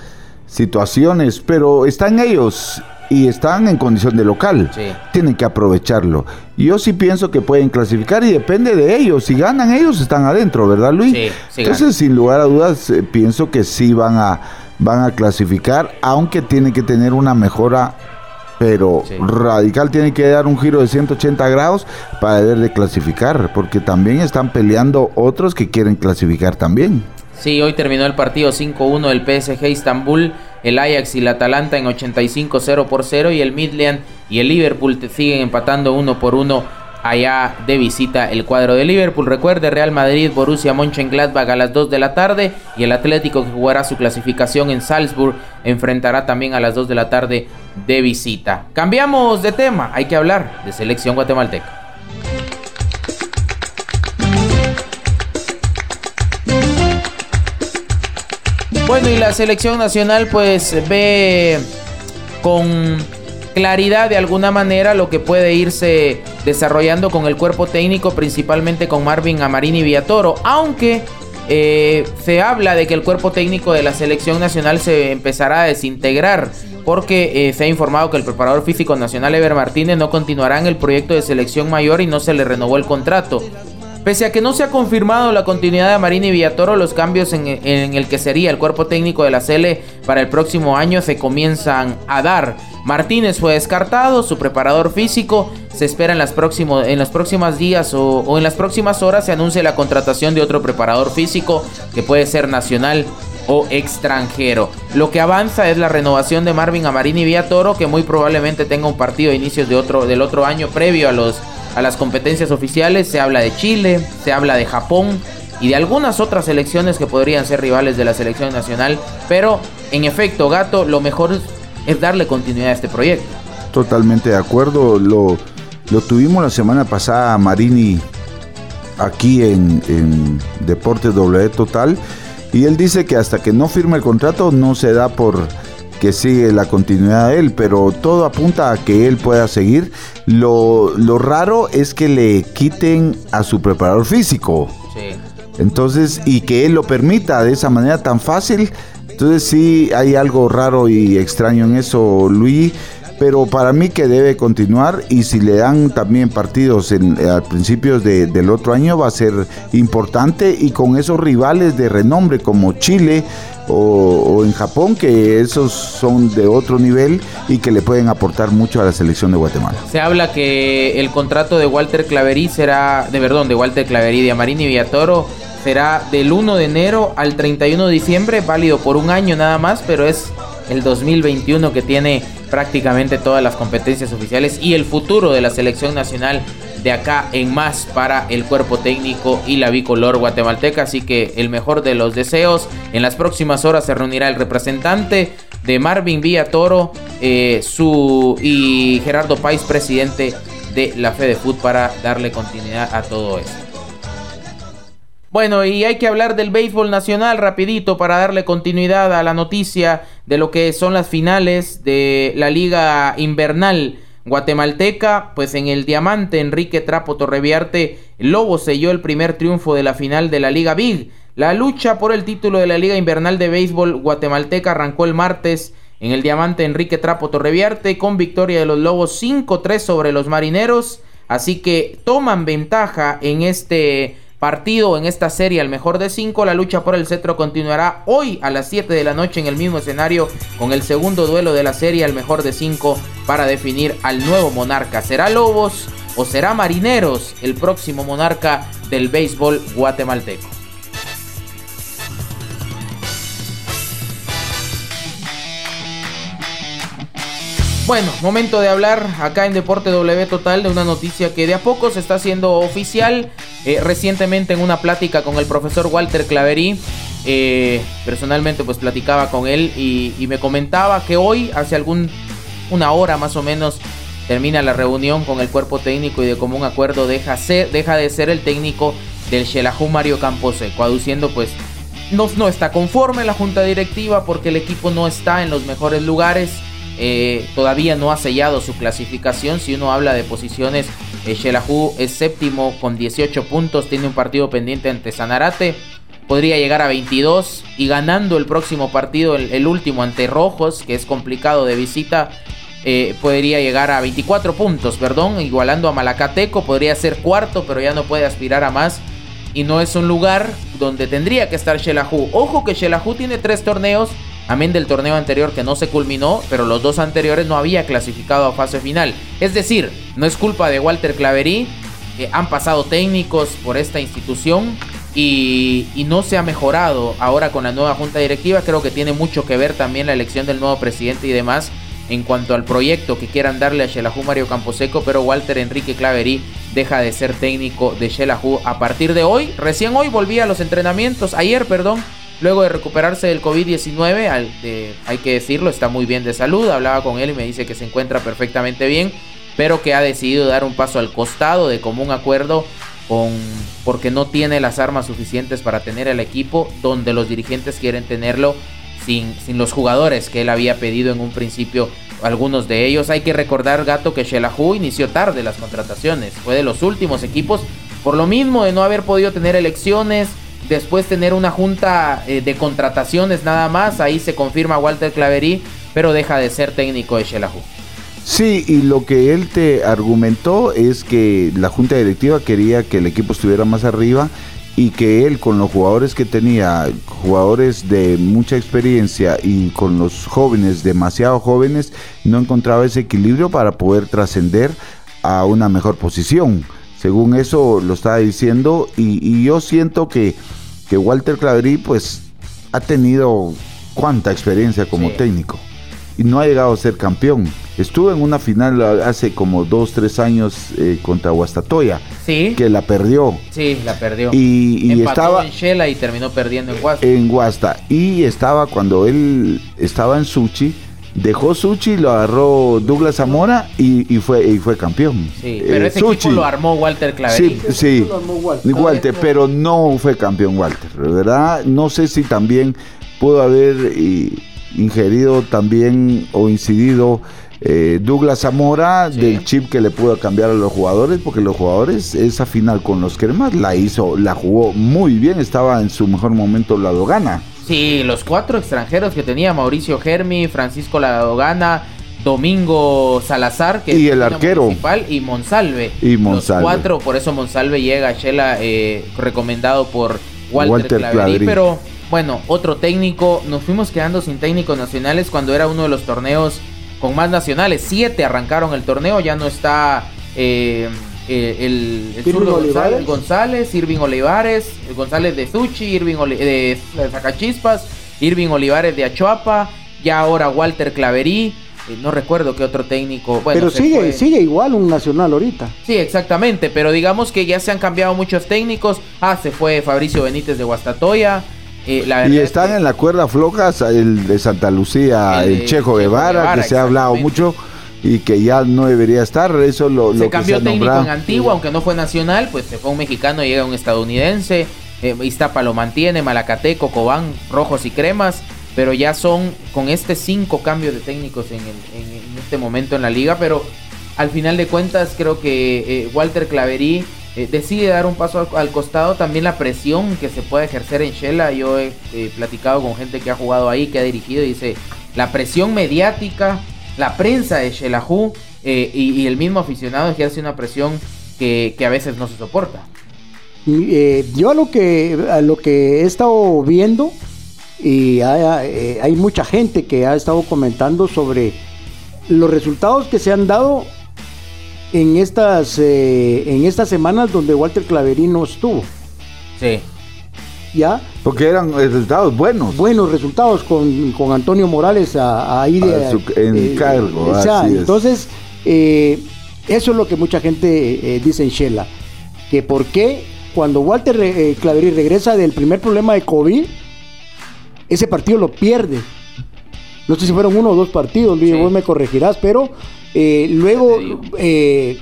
situaciones, pero están ellos y están en condición de local. Tienen que aprovecharlo. Yo sí pienso que pueden clasificar y depende de ellos. Si ganan ellos están adentro, ¿verdad Luis? Entonces, sin lugar a dudas, eh, pienso que sí van a van a clasificar, aunque tiene que tener una mejora, pero radical, tiene que dar un giro de 180 grados para poder de clasificar, porque también están peleando otros que quieren clasificar también. Sí, hoy terminó el partido 5-1 el PSG Istanbul, el Ajax y el Atalanta en 85 0 por 0 y el Midland y el Liverpool siguen empatando uno por uno allá de visita el cuadro de Liverpool. Recuerde Real Madrid, Borussia Mönchengladbach a las 2 de la tarde y el Atlético que jugará su clasificación en Salzburg enfrentará también a las 2 de la tarde de visita. Cambiamos de tema, hay que hablar de selección guatemalteca. Bueno, y la selección nacional pues ve con claridad de alguna manera lo que puede irse desarrollando con el cuerpo técnico, principalmente con Marvin Amarini y Villatoro, aunque eh, se habla de que el cuerpo técnico de la selección nacional se empezará a desintegrar porque eh, se ha informado que el preparador físico nacional Ever Martínez no continuará en el proyecto de selección mayor y no se le renovó el contrato. Pese a que no se ha confirmado la continuidad de Marini y Villatoro, los cambios en, el que sería el cuerpo técnico de la Cele para el próximo año se comienzan a dar. Martínez fue descartado, su preparador físico se espera en, las los próximos días o, en las próximas horas se anuncia la contratación de otro preparador físico que puede ser nacional o extranjero. Lo que avanza es la renovación de Marvin Amarini Villatoro, que muy probablemente tenga un partido a inicios de otro, del otro año previo a los a las competencias oficiales. Se habla de Chile, se habla de Japón y de algunas otras selecciones que podrían ser rivales de la selección nacional. Pero en efecto, Gato, lo mejor es darle continuidad a este proyecto. Totalmente de acuerdo. Lo, lo tuvimos la semana pasada Marini aquí en, en Deportes W Total. Y él dice que hasta que no firme el contrato no se da por que sigue la continuidad de él, pero todo apunta a que él pueda seguir. Lo, raro es que le quiten a su preparador físico. Entonces, y que él lo permita de esa manera tan fácil. Entonces sí hay algo raro y extraño en eso, Luis pero para mí que debe continuar y si le dan también partidos en, a principios del otro año va a ser importante y con esos rivales de renombre como Chile o, en Japón que esos son de otro nivel y que le pueden aportar mucho a la selección de Guatemala. Se habla que el contrato de Walter Claverí será, de perdón, de Walter Claverí de Amarini Villatoro será del 1 de enero al 31 de diciembre, válido por un año nada más, pero es el 2021 que tiene prácticamente todas las competencias oficiales y el futuro de la selección nacional de acá en más para el cuerpo técnico y la bicolor guatemalteca. Así que el mejor de los deseos. En las próximas horas se reunirá el representante de Marvin Villa Toro eh, su, y Gerardo País, presidente de la Fede Food, para darle continuidad a todo esto. Bueno, y hay que hablar del béisbol nacional rapidito para darle continuidad a la noticia de lo que son las finales de la liga invernal guatemalteca. Pues en el diamante Enrique Trapo Torreviarte, Lobo selló el primer triunfo de la final de la liga Big. La lucha por el título de la liga invernal de béisbol guatemalteca arrancó el martes en el diamante Enrique Trapo Torreviarte con victoria de los Lobos 5-3 sobre los Marineros. Así que toman ventaja en este partido en esta serie al mejor de cinco. La lucha por el cetro continuará hoy a las 7 de la noche en el mismo escenario con el segundo duelo de la serie al mejor de cinco para definir al nuevo monarca. ¿Será Lobos o será Marineros el próximo monarca del béisbol guatemalteco? Bueno, momento de hablar acá en Deporte W Total de una noticia que de a poco se está haciendo oficial. Eh, recientemente en una plática con el profesor Walter Claverí, eh, personalmente pues platicaba con él y, me comentaba que hoy, hace algún una hora más o menos, termina la reunión con el cuerpo técnico y de común acuerdo deja, deja de ser el técnico del Xelajú Mario Camposeco, aduciendo pues no está conforme la junta directiva porque el equipo no está en los mejores lugares eh, todavía no ha sellado su clasificación. Si uno habla de posiciones, eh, es séptimo con 18 puntos, tiene un partido pendiente ante Sanarate. Podría llegar a 22 y ganando el próximo partido, el, último ante Rojos, que es complicado de visita, eh, podría llegar a 24 puntos, perdón, igualando a Malacateco, podría ser cuarto, pero ya no puede aspirar a más. Y no es un lugar donde tendría que estar Shelahu. Ojo que Shelahu tiene tres torneos amén del torneo anterior que no se culminó, pero los dos anteriores no había clasificado a fase final. Es decir, no es culpa de Walter Claverí, eh, han pasado técnicos por esta institución y, no se ha mejorado ahora con la nueva junta directiva. Creo que tiene mucho que ver también la elección del nuevo presidente y demás en cuanto al proyecto que quieran darle a Shelahu Mario Camposeco, pero Walter Enrique Claverí deja de ser técnico de Shelahu a partir de hoy. Recién hoy volvía a los entrenamientos, ayer, perdón, Luego de recuperarse del COVID-19, hay que decirlo, está muy bien de salud. Hablaba con él y me dice que se encuentra perfectamente bien, pero que ha decidido dar un paso al costado de común acuerdo con, porque no tiene las armas suficientes para tener el equipo donde los dirigentes quieren tenerlo sin, sin los jugadores que él había pedido en un principio. Algunos de ellos. Hay que recordar, Gato, que Shelahu inició tarde las contrataciones. Fue de los últimos equipos. Por lo mismo de no haber podido tener elecciones, después tener una junta eh, de contrataciones nada más, ahí se confirma Walter Claverí, pero deja de ser técnico de Shelahu. Sí, y lo que él te argumentó es que la junta directiva quería que el equipo estuviera más arriba y que él con los jugadores que tenía, jugadores de mucha experiencia y con los jóvenes, demasiado jóvenes, no encontraba ese equilibrio para poder trascender a una mejor posición. Según eso lo estaba diciendo y, yo siento que, que, Walter Claverí pues ha tenido cuánta experiencia como técnico y no ha llegado a ser campeón. Estuvo en una final hace como dos, tres años eh, contra Guastatoya. Sí. Que la perdió. Sí, la perdió. Y, y estaba en Shela y terminó perdiendo en Guasta. En Guasta. Y estaba cuando él estaba en Suchi dejó Suchi, lo agarró Douglas Zamora y, fue y fue campeón. Sí, pero ese equipo lo armó Walter Claverí. Sí, sí Walter. pero no fue campeón Walter, ¿verdad? No sé si también pudo haber ingerido también o incidido eh, Douglas Zamora del chip que le pudo cambiar a los jugadores, porque los jugadores esa final con los cremas la hizo, la jugó muy bien, estaba en su mejor momento la Dogana. Sí, los cuatro extranjeros que tenía Mauricio Germi, Francisco Ladogana, Domingo Salazar, que y el arquero principal, y Monsalve. Y Monsalve. Los cuatro, por eso Monsalve llega a Shela eh, recomendado por Walter, Walter Pero bueno, otro técnico, nos fuimos quedando sin técnicos nacionales cuando era uno de los torneos con más nacionales. Siete arrancaron el torneo, ya no está eh, eh, el, el González, González, Irving Olivares, González de Zuchi, Irving de, Zacachispas, Irving Olivares de Achuapa, ya ahora Walter Claverí. Eh, no recuerdo qué otro técnico. pero sigue, sigue igual un nacional ahorita. Sí, exactamente. Pero digamos que ya se han cambiado muchos técnicos. Ah, se fue Fabricio Benítez de Guastatoya. Eh, y están en la cuerda floja el de Santa Lucía, el, Chejo Guevara, que se ha hablado mucho y que ya no debería estar. Eso lo, se cambió técnico en Antigua, aunque no fue nacional, pues se fue un mexicano llega un estadounidense. eh, Iztapa lo mantiene, Malacateco, Cobán, Rojos y Cremas, pero ya son con este cinco cambios de técnicos en, este momento en la liga, pero al final de cuentas creo que eh, Walter Claverí eh, decide dar un paso al, costado, también la presión que se puede ejercer en Shela, yo he platicado con gente que ha jugado ahí, que ha dirigido, y dice, la presión mediática, la prensa de Shelahu y, el mismo aficionado ejerce una presión que, que a veces no se soporta. Eh, yo a lo que a lo que he estado viendo y eh, hay, mucha gente que ha estado comentando sobre los resultados que se han dado en estas eh, en estas semanas donde Walter Claverín no estuvo. Sí. ¿Ya? Porque eran resultados buenos. Buenos resultados con, Antonio Morales ahí en cargo. entonces, eso es lo que mucha gente dice en Shela. Que por qué cuando Walter eh, Claverí regresa del primer problema de COVID, ese partido lo pierde. No sé si fueron uno o dos partidos, Luis, vos me corregirás, pero eh, luego eh,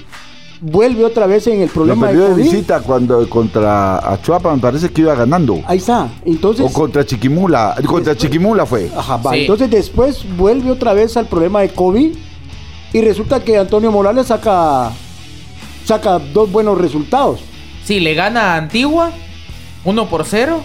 vuelve otra vez en el problema de, COVID. de visita cuando contra Achuapa me parece que iba ganando. Ahí está. Entonces, o contra Chiquimula, contra Chiquimula fue. Ajá, va. Entonces después vuelve otra vez al problema de COVID y resulta que Antonio Morales saca saca dos buenos resultados. Sí, le gana a Antigua 1 por 0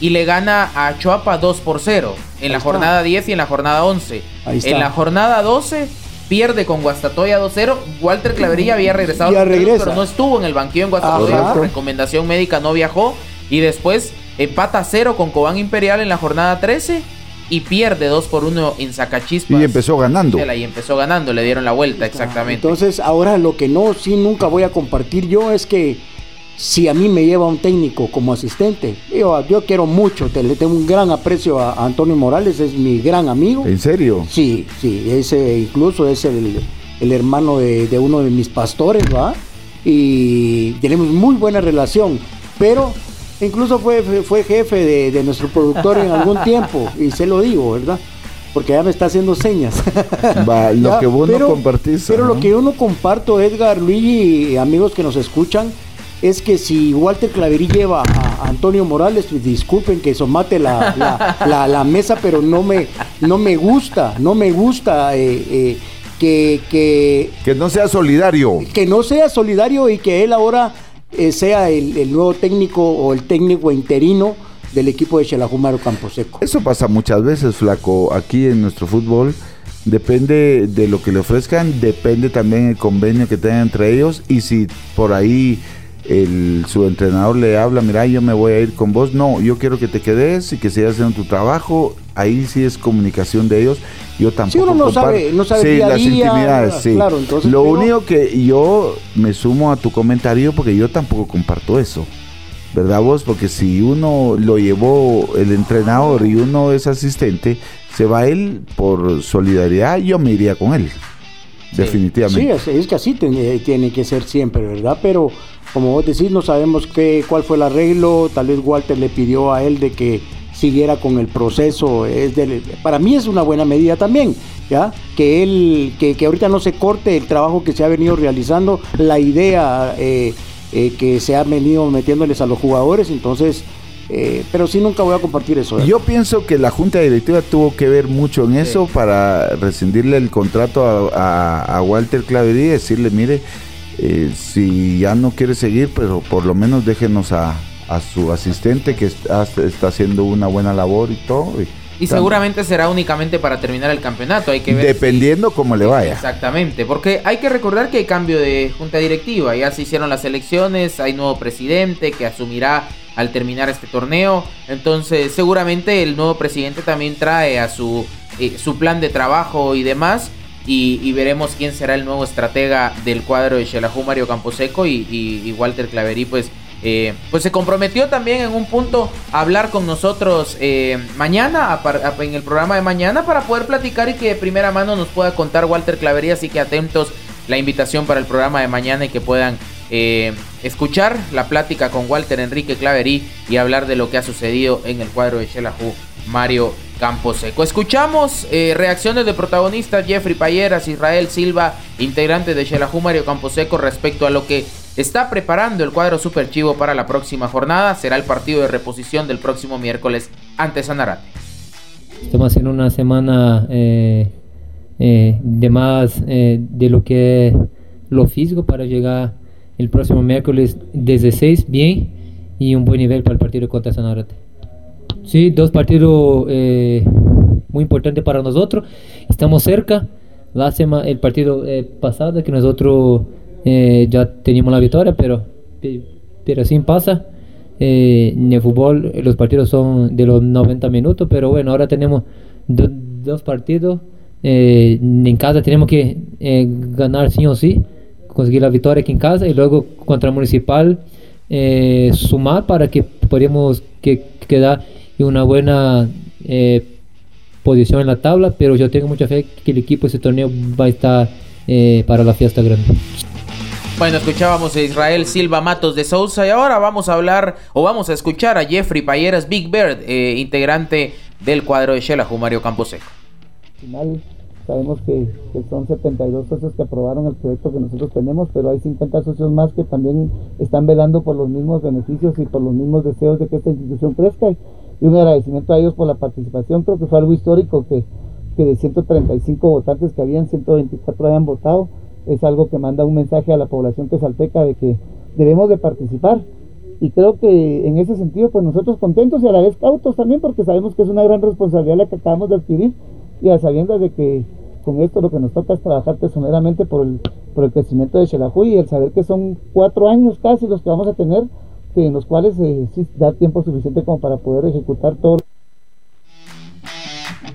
y le gana a Chuapa 2 por 0 en la jornada 10 y en la jornada 11. En la jornada 12 pierde con Guastatoya 2-0. Walter Claverilla había regresado, al pero no estuvo en el banquillo en Guastatoya. Por recomendación médica no viajó. Y después empata 0 con Cobán Imperial en la jornada 13 y pierde 2 por 1 en Zacachispas. Y empezó ganando. Y empezó ganando, le dieron la vuelta, exactamente. Entonces, ahora lo que no, sí, nunca voy a compartir yo es que si a mí me lleva un técnico como asistente, yo, yo quiero mucho, le tengo un gran aprecio a, Antonio Morales, es mi gran amigo. ¿En serio? Sí, sí, ese incluso es el, hermano de, uno de mis pastores, ¿va? Y tenemos muy buena relación, pero incluso fue, fue jefe de, nuestro productor en algún tiempo, y se lo digo, ¿verdad? Porque ya me está haciendo señas. lo que vos no compartís. Pero lo que yo no comparto, Edgar, Luis y amigos que nos escuchan, es que si Walter Claverí lleva a Antonio Morales, pues disculpen que somate la, la, mesa, pero no me, no me gusta, no me gusta eh, eh, que, que... no sea solidario. Que no sea solidario y que él ahora eh, sea el, nuevo técnico o el técnico interino del equipo de Campo Camposeco. Eso pasa muchas veces, Flaco, aquí en nuestro fútbol. Depende de lo que le ofrezcan, depende también el convenio que tengan entre ellos y si por ahí el, su entrenador le habla, mira, yo me voy a ir con vos. No, yo quiero que te quedes y que sigas haciendo tu trabajo. Ahí sí es comunicación de ellos. Yo tampoco. Sí, uno no sabe, no sabe las intimidades, sí. Lo único que yo me sumo a tu comentario porque yo tampoco comparto eso. ¿Verdad vos? Porque si uno lo llevó el entrenador y uno es asistente, se va él por solidaridad, yo me iría con él. Definitivamente. Sí, es, que así tiene, tiene que ser siempre, ¿verdad? Pero como vos decís, no sabemos qué, cuál fue el arreglo, tal vez Walter le pidió a él de que siguiera con el proceso. Es para mí es una buena medida también, ¿ya? Que él, que, ahorita no se corte el trabajo que se ha venido realizando, la idea eh, eh, que se ha venido metiéndoles a los jugadores, entonces... Eh, pero sí nunca voy a compartir eso. Yo pienso que la junta directiva tuvo que ver mucho en eso para rescindirle el contrato a, a Walter Claverí y decirle, mire, eh, si ya no quiere seguir, pero por lo menos déjenos a, su asistente que está, haciendo una buena labor y todo. Y, seguramente será únicamente para terminar el campeonato. Hay que ver Dependiendo cómo le vaya. Exactamente, porque hay que recordar que hay cambio de junta directiva. Ya se hicieron las elecciones, hay nuevo presidente que asumirá al terminar este torneo. Entonces, seguramente el nuevo presidente también trae a su, eh, su plan de trabajo y demás y, veremos quién será el nuevo estratega del cuadro de Shelahu Mario Camposeco y, Walter Claverí pues eh, pues se comprometió también en un punto a hablar con nosotros eh, mañana, en el programa de mañana, para poder platicar y que de primera mano nos pueda contar Walter Claverí. Así que atentos la invitación para el programa de mañana y que puedan eh, escuchar la plática con Walter Enrique Claverí y hablar de lo que ha sucedido en el cuadro de Shelahu Mario Camposeco. Escuchamos eh, reacciones de protagonistas Jeffrey Payeras, Israel Silva, integrante de Shelahu Mario Camposeco, respecto a lo que está preparando el cuadro Super Chivo para la próxima jornada. Será el partido de reposición del próximo miércoles ante Sanarate. Estamos haciendo una semana eh, eh, de más de lo que lo físico para llegar el próximo miércoles desde 6 bien y un buen nivel para el partido contra Sanarate. Sí, dos partidos muy importantes para nosotros. Estamos cerca. La semana, el partido pasado que nosotros ya teníamos la victoria, pero, pero así pasa. en el fútbol los partidos son de los 90 minutos, pero bueno, ahora tenemos dos partidos eh, en casa tenemos que eh, ganar sí o sí, conseguir la victoria aquí en casa y luego contra el Municipal eh, sumar para que podamos que, quedar en una buena posición en la tabla, pero yo tengo mucha fe que el equipo de ese torneo va a estar para la fiesta grande. Bueno, escuchábamos a Israel Silva Matos de Sousa y ahora vamos a hablar o vamos a escuchar a Jeffrey Payeras Big Bird, integrante del cuadro de Shela, Mario Camposeco final sabemos que, son 72 socios que aprobaron el proyecto que nosotros tenemos, pero hay 50 socios más que también están velando por los mismos beneficios y por los mismos deseos de que esta institución crezca. Y un agradecimiento a ellos por la participación, creo que fue algo histórico que, que de 135 votantes que habían, 124 hayan votado. Es algo que manda un mensaje a la población quesalteca de que debemos de participar. Y creo que en ese sentido, pues nosotros contentos y a la vez cautos también, porque sabemos que es una gran responsabilidad la que acabamos de adquirir y a sabiendas de que con esto lo que nos toca es trabajar tesoneramente por el, por el crecimiento de Xelajuy y el saber que son cuatro años casi los que vamos a tener, que en los cuales eh, sí da tiempo suficiente como para poder ejecutar todo.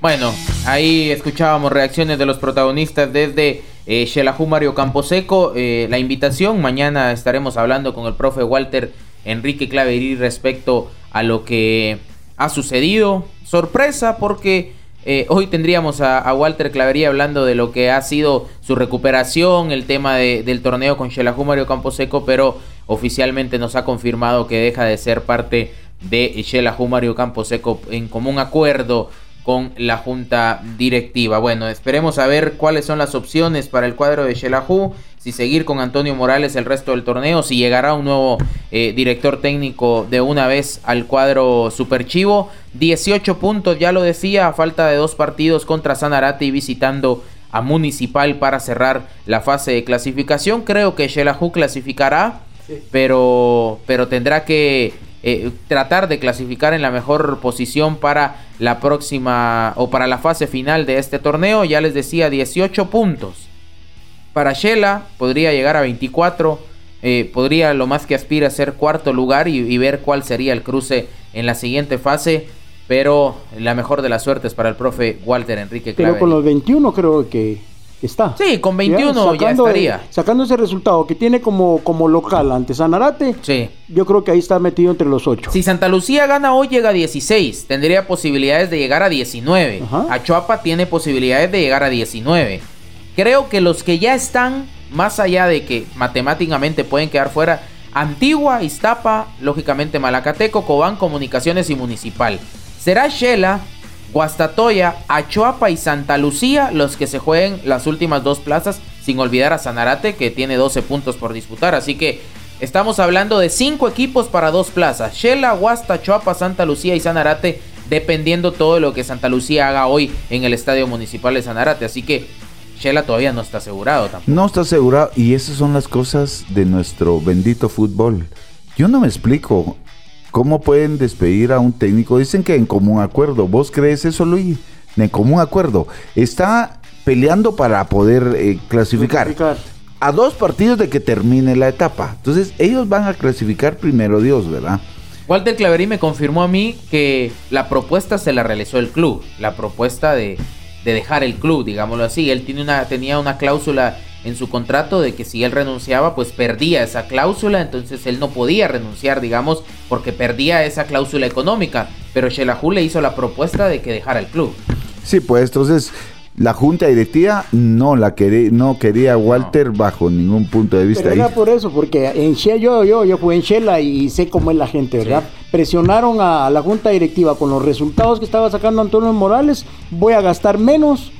Bueno, ahí escuchábamos reacciones de los protagonistas desde eh, Mario Camposeco. Eh, la invitación, mañana estaremos hablando con el profe Walter Enrique Claverí respecto a lo que ha sucedido. Sorpresa porque eh, hoy tendríamos a, Walter Clavería hablando de lo que ha sido su recuperación, el tema del torneo con Shelahu Mario Camposeco, pero oficialmente nos ha confirmado que deja de ser parte de Shelahu Mario Camposeco en común acuerdo con la junta directiva. Bueno, esperemos a ver cuáles son las opciones para el cuadro de Shelahu, si seguir con Antonio Morales el resto del torneo, si llegará un nuevo eh, director técnico de una vez al cuadro Superchivo. 18 puntos, ya lo decía, a falta de dos partidos contra Sanarate y visitando a Municipal para cerrar la fase de clasificación. Creo que Shelahu clasificará, pero, pero tendrá que eh, tratar de clasificar en la mejor posición para la próxima o para la fase final de este torneo. Ya les decía, 18 puntos. Para Shela podría llegar a 24. Eh, podría lo más que aspira a ser cuarto lugar y, ver cuál sería el cruce en la siguiente fase. Pero la mejor de las suertes para el profe Walter Enrique Clave. Pero con los 21 creo que está. Sí, con 21 ya, estaría. sacando ese resultado que tiene como, como local ante Sanarate, sí. yo creo que ahí está metido entre los 8. Si Santa Lucía gana hoy, llega a 16. Tendría posibilidades de llegar a 19. Achuapa tiene posibilidades de llegar a 19. Creo que los que ya están, más allá de que matemáticamente pueden quedar fuera, Antigua, Iztapa, lógicamente Malacateco, Cobán, Comunicaciones y Municipal. Será Shela Guastatoya, Achuapa y Santa Lucía los que se jueguen las últimas dos plazas, sin olvidar a Sanarate que tiene 12 puntos por disputar. Así que estamos hablando de cinco equipos para dos plazas. Shela, Guasta, Achuapa, Santa Lucía y Sanarate, dependiendo todo lo que Santa Lucía haga hoy en el Estadio Municipal de Sanarate. Así que Shela todavía no está asegurado tampoco. No está asegurado y esas son las cosas de nuestro bendito fútbol. Yo no me explico. ¿Cómo pueden despedir a un técnico? Dicen que en común acuerdo. ¿Vos crees eso, Luis? En común acuerdo. Está peleando para poder eh, clasificar. A dos partidos de que termine la etapa. Entonces, ellos van a clasificar primero Dios, ¿verdad? Walter Claverí me confirmó a mí que la propuesta se la realizó el club. La propuesta de, de dejar el club, digámoslo así. Él tiene una, tenía una cláusula en su contrato de que si él renunciaba pues perdía esa cláusula, entonces él no podía renunciar, digamos, porque perdía esa cláusula económica, pero Shelahu le hizo la propuesta de que dejara el club. Sí, pues entonces la junta directiva no la quería, no quería Walter bajo ningún punto de vista. Pero era por eso, porque en Shela, yo, yo, yo fui en Shela y sé cómo es la gente, ¿verdad? Presionaron a, la junta directiva con los resultados que estaba sacando Antonio Morales, voy a gastar menos,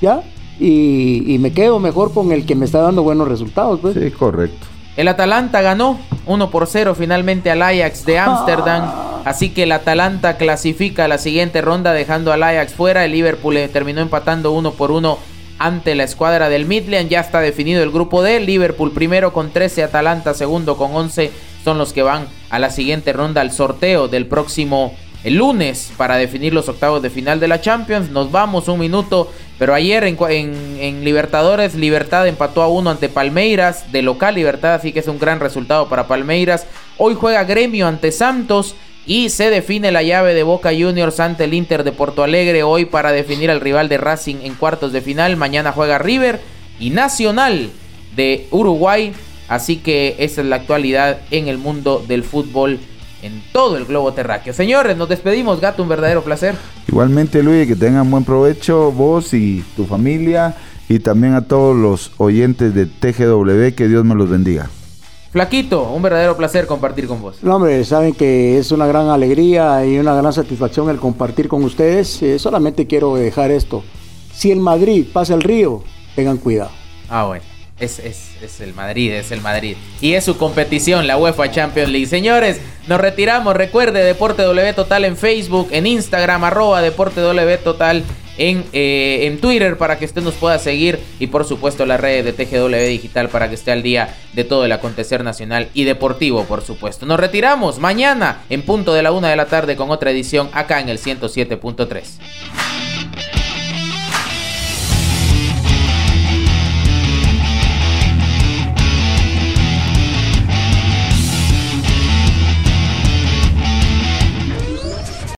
¿ya? y, me quedo mejor con el que me está dando buenos resultados. Pues. Sí, correcto. El Atalanta ganó 1 por 0 finalmente al Ajax de Ámsterdam. Así que el Atalanta clasifica a la siguiente ronda dejando al Ajax fuera. El Liverpool eh, terminó empatando 1 por 1 ante la escuadra del Midland. Ya está definido el grupo D. Liverpool primero con 13, Atalanta segundo con 11. Son los que van a la siguiente ronda al sorteo del próximo el lunes para definir los octavos de final de la Champions. Nos vamos un minuto, pero ayer en, Libertadores, Libertad empató a uno ante Palmeiras, de local Libertad, así que es un gran resultado para Palmeiras. Hoy juega Gremio ante Santos. Y se define la llave de Boca Juniors ante el Inter de Porto Alegre hoy para definir al rival de Racing en cuartos de final. Mañana juega River y Nacional de Uruguay. Así que esa es la actualidad en el mundo del fútbol en todo el globo terráqueo. Señores, nos despedimos, gato, un verdadero placer. Igualmente, Luis, que tengan buen provecho vos y tu familia y también a todos los oyentes de TGW, que Dios me los bendiga. Flaquito, un verdadero placer compartir con vos. No, hombre, saben que es una gran alegría y una gran satisfacción el compartir con ustedes. Eh, solamente quiero dejar esto. Si el Madrid pasa el río, tengan cuidado. Ah, bueno. Es, es, el Madrid, es el Madrid. Y es su competición, la UEFA Champions League. Señores, nos retiramos. Recuerde Deporte W Total en Facebook, en Instagram, arroba Deporte W Total en, eh, en Twitter para que usted nos pueda seguir. Y por supuesto la red de TGW Digital para que esté al día de todo el acontecer nacional y deportivo, por supuesto. Nos retiramos mañana en punto de la una de la tarde con otra edición acá en el 107.3.